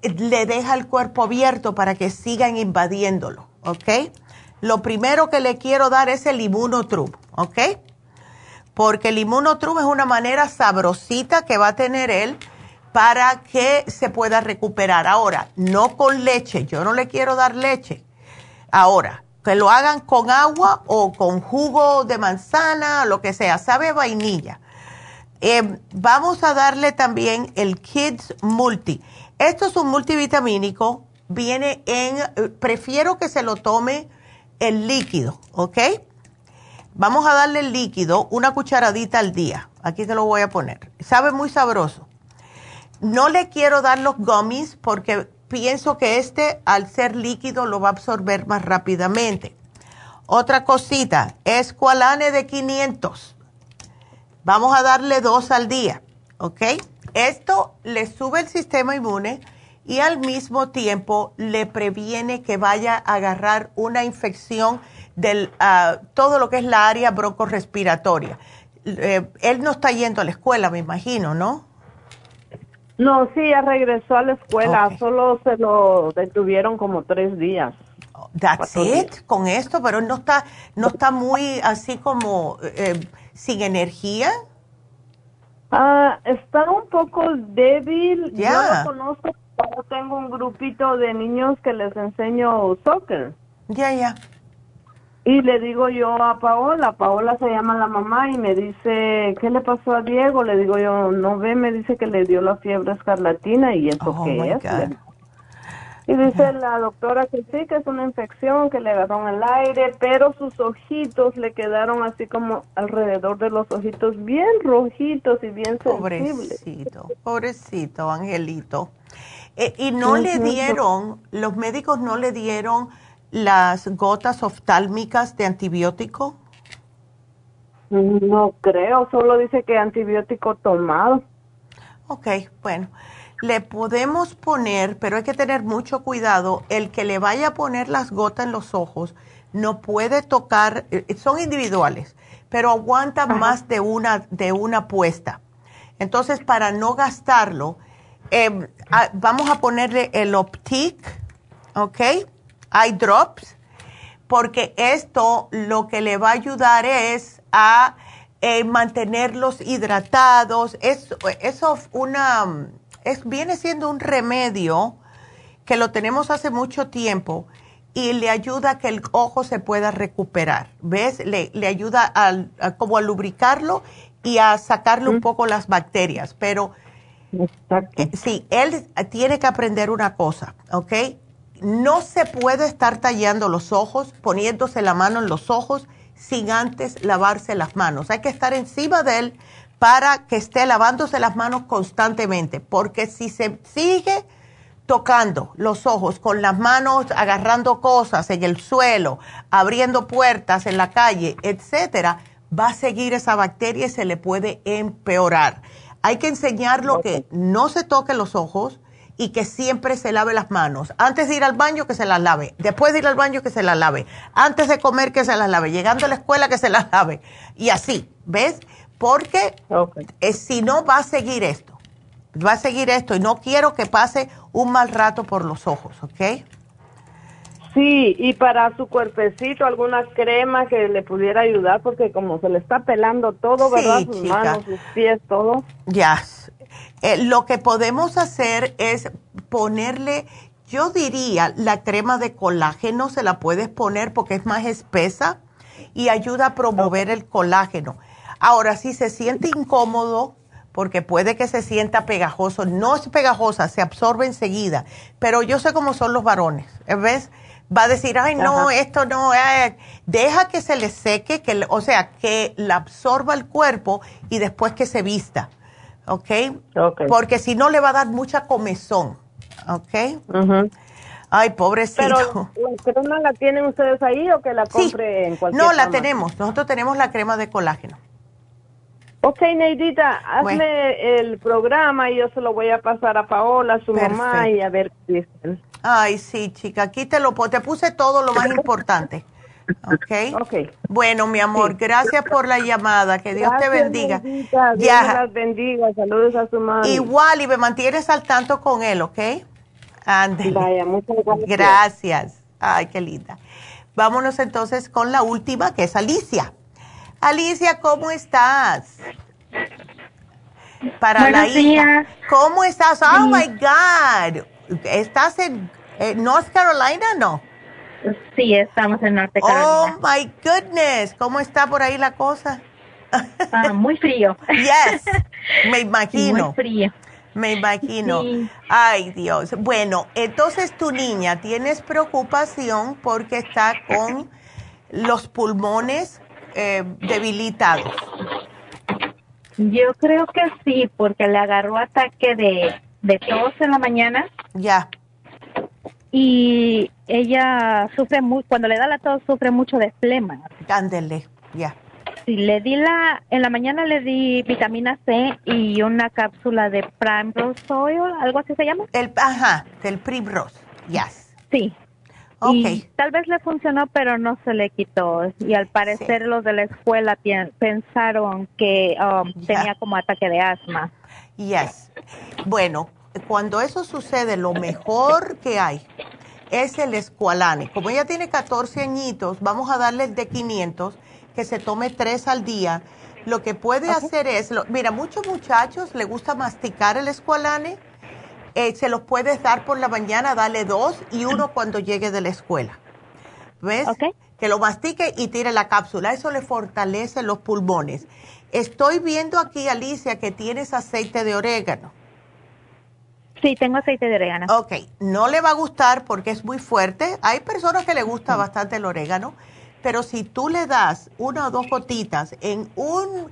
le deja el cuerpo abierto para que sigan invadiéndolo, ¿ok? Lo primero que le quiero dar es el inmunotrup, ¿ok? porque el inmunotrum es una manera sabrosita que va a tener él para que se pueda recuperar. Ahora, no con leche, yo no le quiero dar leche. Ahora, que lo hagan con agua o con jugo de manzana, lo que sea, sabe vainilla. Eh, vamos a darle también el Kids Multi. Esto es un multivitamínico, viene en, prefiero que se lo tome el líquido, ¿ok? Vamos a darle el líquido, una cucharadita al día. Aquí te lo voy a poner. Sabe muy sabroso. No le quiero dar los gummies porque pienso que este, al ser líquido, lo va a absorber más rápidamente. Otra cosita, escualane de 500. Vamos a darle dos al día, ¿ok? Esto le sube el sistema inmune y al mismo tiempo le previene que vaya a agarrar una infección del ah, todo lo que es la área broncorespiratoria. Eh, él no está yendo a la escuela, me imagino, ¿no? No, sí, ya regresó a la escuela, solo se lo detuvieron como tres días. That's it, con esto, pero no está, no está muy así como eh, sin energía. Ah, está un poco débil. Yo lo conozco, tengo un grupito de niños que les enseño soccer. Ya, ya. Y le digo yo a Paola, Paola se llama la mamá y me dice, ¿qué le pasó a Diego? Le digo yo, no ve, me dice que le dio la fiebre escarlatina y eso Oh, qué es. Y dice la doctora que sí, que es una infección, que le agarró en el aire, pero sus ojitos le quedaron así como alrededor de los ojitos bien rojitos y bien sensibles. Pobrecito, pobrecito, Angelito. Eh, y no le dieron, los médicos no le dieron las gotas oftálmicas de antibiótico. No creo, solo dice que antibiótico tomado. Ok, bueno, le podemos poner, pero hay que tener mucho cuidado, el que le vaya a poner las gotas en los ojos no puede tocar, eh, son individuales, pero aguanta más de una, de una puesta. Entonces, para no gastarlo, eh, ah, vamos a ponerle el Optic, ¿ok? Eye Drops, porque esto lo que le va a ayudar es a eh, mantenerlos hidratados. Es, eso una, es, viene siendo un remedio que lo tenemos hace mucho tiempo y le ayuda a que el ojo se pueda recuperar. ¿Ves? Le, le ayuda al- a, como a lubricarlo y a sacarle un poco las bacterias. Pero eh, sí, él tiene que aprender una cosa, ¿ok? No se puede estar tallando los ojos, poniéndose la mano en los ojos sin antes lavarse las manos. Hay que estar encima de él para que esté lavándose las manos constantemente, porque si se sigue tocando los ojos con las manos, agarrando cosas en el suelo, abriendo puertas en la calle, etcétera, va a seguir esa bacteria y se le puede empeorar. Hay que enseñarlo que no se toque los ojos y que siempre se lave las manos. Antes de ir al baño, que se las lave. Después de ir al baño, que se las lave. Antes de comer, que se las lave. Llegando a la escuela, que se las lave. Y así, ¿ves? Porque eh, si no, va a seguir esto. Va a seguir esto y no quiero que pase un mal rato por los ojos, ¿ok? Sí, y para su cuerpecito, alguna crema que le pudiera ayudar, porque como se le está pelando todo, Sí, ¿verdad? Sus chica. manos, sus pies, todo. Ya. Eh, lo que podemos hacer es ponerle, yo diría, la crema de colágeno se la puedes poner porque es más espesa y ayuda a promover el colágeno. Ahora, si se siente incómodo, porque puede que se sienta pegajoso, no es pegajosa, se absorbe enseguida, pero yo sé cómo son los varones, ¿ves? Va a decir, ay, no, Ajá. esto no, eh". deja que se le seque, que, o sea, que la absorba el cuerpo y después que se vista, ¿ok? Porque si no le va a dar mucha comezón, ¿ok? Ay, pobrecito. Pero, ¿la crema la tienen ustedes ahí o que la compre en cualquier no, la farmacia? tenemos, nosotros tenemos la crema de colágeno. Ok, Neidita, hazme Bueno. el programa y yo se lo voy a pasar a Paola, a su mamá, y a ver qué dicen. Ay, sí, chica, aquí te lo te puse todo lo más *laughs* importante. ¿Ok? Ok. Bueno, mi amor, gracias por la llamada. Que Dios te bendiga. Neidita, Dios Ya. las bendiga. Saludos a su madre. Igual, y me mantienes al tanto con él, ¿ok? Ándale. Vaya, muchas gracias. Gracias. Ay, qué linda. Vámonos entonces con la última, que es Alicia. Alicia, ¿cómo estás? Para la Buenos hija. días. ¿Cómo estás? Oh, Sí. my God. ¿Estás en eh, North Carolina no? Sí, estamos en Norte Oh, Carolina. my goodness. ¿Cómo está por ahí la cosa? Ah, muy frío. Yes, *laughs* me imagino. Muy frío. Me imagino. Sí. Ay, Dios. Bueno, entonces tu niña, tienes preocupación porque está con los pulmones eh, debilitados. Yo creo que sí, porque le agarró ataque de, de tos en la mañana. Ya. Y ella sufre muy, cuando le da la tos, sufre mucho de flema. Ándele, ya. Sí, le di la, en la mañana le di vitamina C y una cápsula de Primrose Oil, algo así se llama. El, ajá, del Primrose, yes. Sí. Ok. Y tal vez le funcionó, pero no se le quitó. Y al parecer los de la escuela pensaron que um, tenía como ataque de asma. Yes. Bueno, cuando eso sucede, lo mejor que hay es el escualane. Como ella tiene 14 añitos, vamos a darle el de 500, que se tome tres al día. Lo que puede hacer es, lo- mira, muchos muchachos le gusta masticar el escualane. Eh, se los puedes dar por la mañana, dale dos y uno cuando llegue de la escuela. ¿Ves? Que lo mastique y tire la cápsula. Eso le fortalece los pulmones. Estoy viendo aquí, Alicia, que tienes aceite de orégano. Sí, tengo aceite de orégano. Ok, no le va a gustar porque es muy fuerte. Hay personas que le gusta bastante el orégano, pero si tú le das una o dos gotitas en un,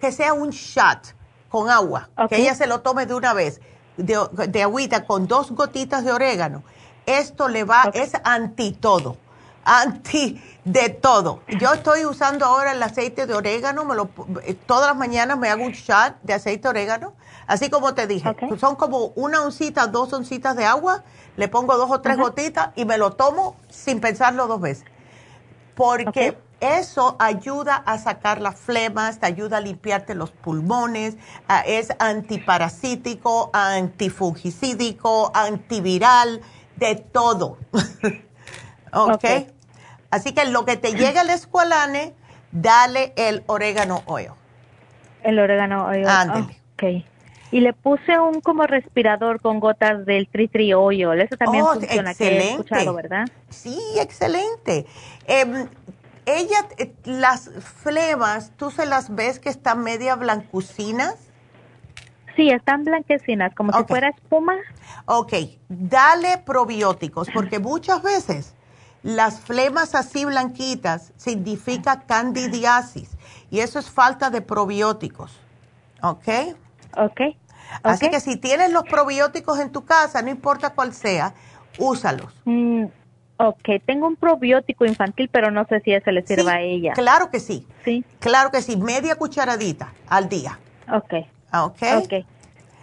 que sea un shot con agua, que ella se lo tome de una vez, de, de agüita con dos gotitas de orégano, esto le va, es anti todo, anti de todo. Yo estoy usando ahora el aceite de orégano, me lo, eh, todas las mañanas me hago un shot de aceite de orégano, así como te dije, son como una oncita, dos oncitas de agua, le pongo dos o tres gotitas y me lo tomo sin pensarlo dos veces. Porque eso ayuda a sacar las flemas, te ayuda a limpiarte los pulmones, es antiparasítico, antifungicídico, antiviral, de todo. *laughs* ¿Ok? Así que lo que te llega al escualane, dale el orégano oil. El orégano oil. Ándele. Ok. Y le puse un como respirador con gotas del Oil. Eso también Oh, funciona, que he excelente. escuchado, ¿verdad? Sí, excelente. Em, ella, eh, las flemas, ¿tú se las ves que están media blancucinas? Sí, están blanquecinas, como si fuera espuma. Ok, dale probióticos, porque muchas veces las flemas así blanquitas significa candidiasis y eso es falta de probióticos. ¿Ok? Ok. Así que si tienes los probióticos en tu casa, no importa cuál sea, úsalos. Mm, ok, tengo un probiótico infantil, pero no sé si ese le sirva a ella. Claro que sí. Sí. Claro que sí, media cucharadita al día. Ok. Ok. Ok.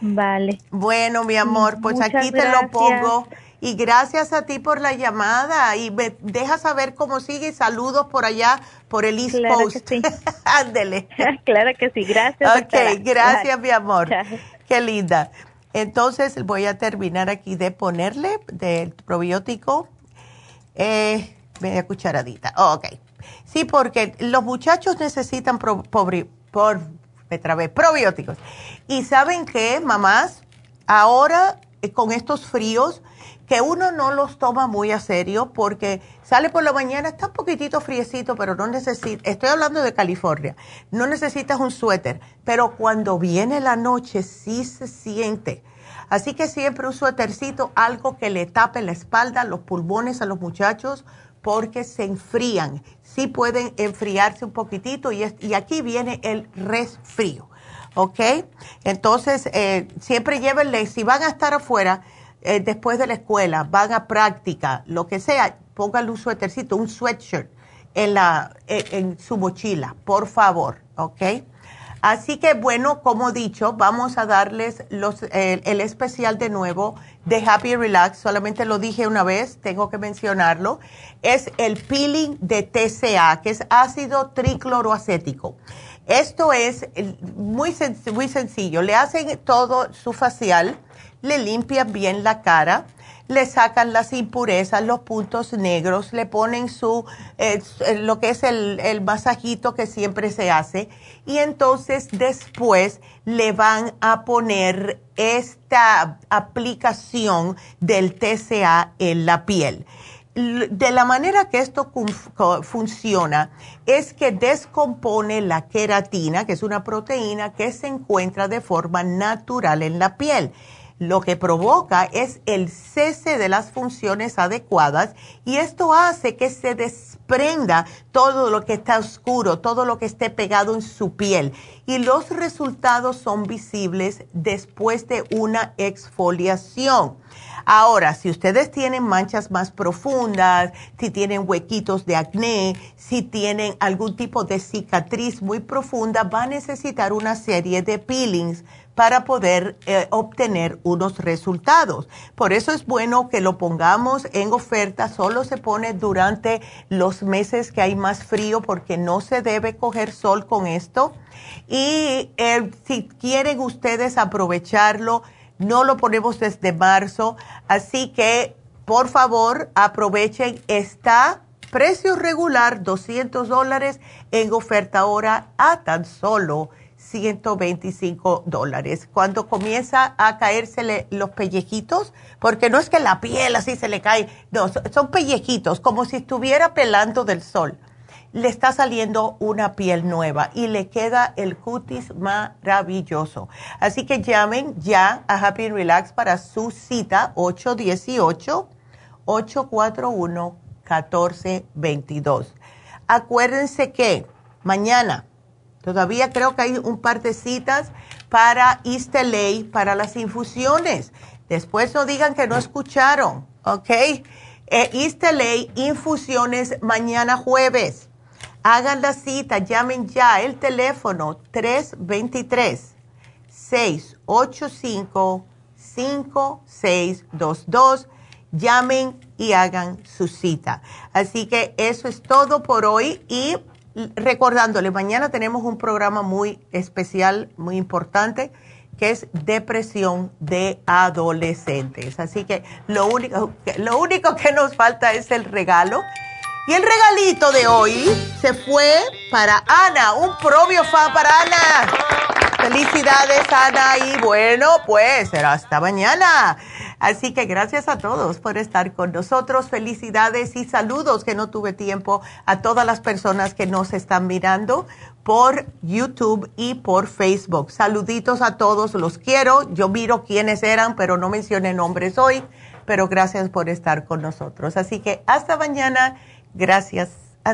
Vale. Bueno, mi amor, pues Muchas aquí te lo pongo. Y gracias a ti por la llamada. Y me deja saber cómo sigue. Saludos por allá, por el East Claro Coast. que sí. *laughs* Ándele. *laughs* claro que sí, gracias. Ok, doctora. gracias, Bye. mi amor. Qué linda. Entonces voy a terminar aquí de ponerle del probiótico eh, media cucharadita. ok. Sí, porque los muchachos necesitan pro- pobri- por, me trabé, probióticos. Y saben qué, mamás, ahora eh, con estos fríos, que uno no los toma muy a serio porque sale por la mañana, está un poquitito friecito, pero no necesita, estoy hablando de California, no necesitas un suéter, pero cuando viene la noche sí se siente. Así que siempre un suétercito, algo que le tape la espalda, los pulmones a los muchachos, porque se enfrían. Sí pueden enfriarse un poquitito y, es- y aquí viene el resfrío. ¿Ok? Entonces, eh, siempre llévenle, si van a estar afuera eh, después de la escuela, van a práctica, lo que sea, pónganle un suétercito, un sweatshirt en, la, en, en su mochila, por favor. ¿Ok? Así que bueno, como dicho, vamos a darles los, el, especial de nuevo de Happy Relax. Solamente lo dije una vez, tengo que mencionarlo. Es el peeling de TCA, que es ácido tricloroacético. Esto es muy, muy sencillo. Le hacen todo su facial, le limpian bien la cara, le sacan las impurezas, los puntos negros, le ponen su, eh, s- lo que es el, el masajito que siempre se hace y entonces después le van a poner esta aplicación del TCA en la piel. De la manera que esto funciona es que descompone la queratina, que es una proteína que se encuentra de forma natural en la piel. Lo que provoca es el cese de las funciones adecuadas y esto hace que se desprenda todo lo que está oscuro, todo lo que esté pegado en su piel y los resultados son visibles después de una exfoliación. Ahora, si ustedes tienen manchas más profundas, si tienen huequitos de acné, si tienen algún tipo de cicatriz muy profunda, va a necesitar una serie de peelings para poder eh, obtener unos resultados. Por eso es bueno que lo pongamos en oferta, solo se pone durante los meses que hay más frío porque no se debe coger sol con esto. Y eh, si quieren ustedes aprovecharlo, no lo ponemos desde marzo, así que por favor aprovechen. Está precio regular 200 dólares en oferta ahora a tan solo 125 dólares. Cuando comienza a caérsele los pellejitos, porque no es que la piel así se le cae, no, son pellejitos, como si estuviera pelando del sol le está saliendo una piel nueva y le queda el cutis maravilloso. Así que llamen ya a Happy Relax para su cita 818-841-1422. Acuérdense que mañana todavía creo que hay un par de citas para LA, para las infusiones. Después no digan que no escucharon, ¿ok? Eh, LA, infusiones mañana jueves Hagan la cita, llamen ya el teléfono 323-685-5622. Llamen y hagan su cita. Así que eso es todo por hoy y recordándole, mañana tenemos un programa muy especial, muy importante que es depresión de adolescentes. Así que lo único, lo único que nos falta es el regalo y el regalito de hoy se fue para Ana, un propio fan para Ana. Felicidades, Ana. Y bueno, pues será hasta mañana. Así que gracias a todos por estar con nosotros. Felicidades y saludos que no tuve tiempo a todas las personas que nos están mirando por YouTube y por Facebook. Saluditos a todos, los quiero. Yo miro quiénes eran, pero no mencioné nombres hoy. Pero gracias por estar con nosotros. Así que hasta mañana Gracias a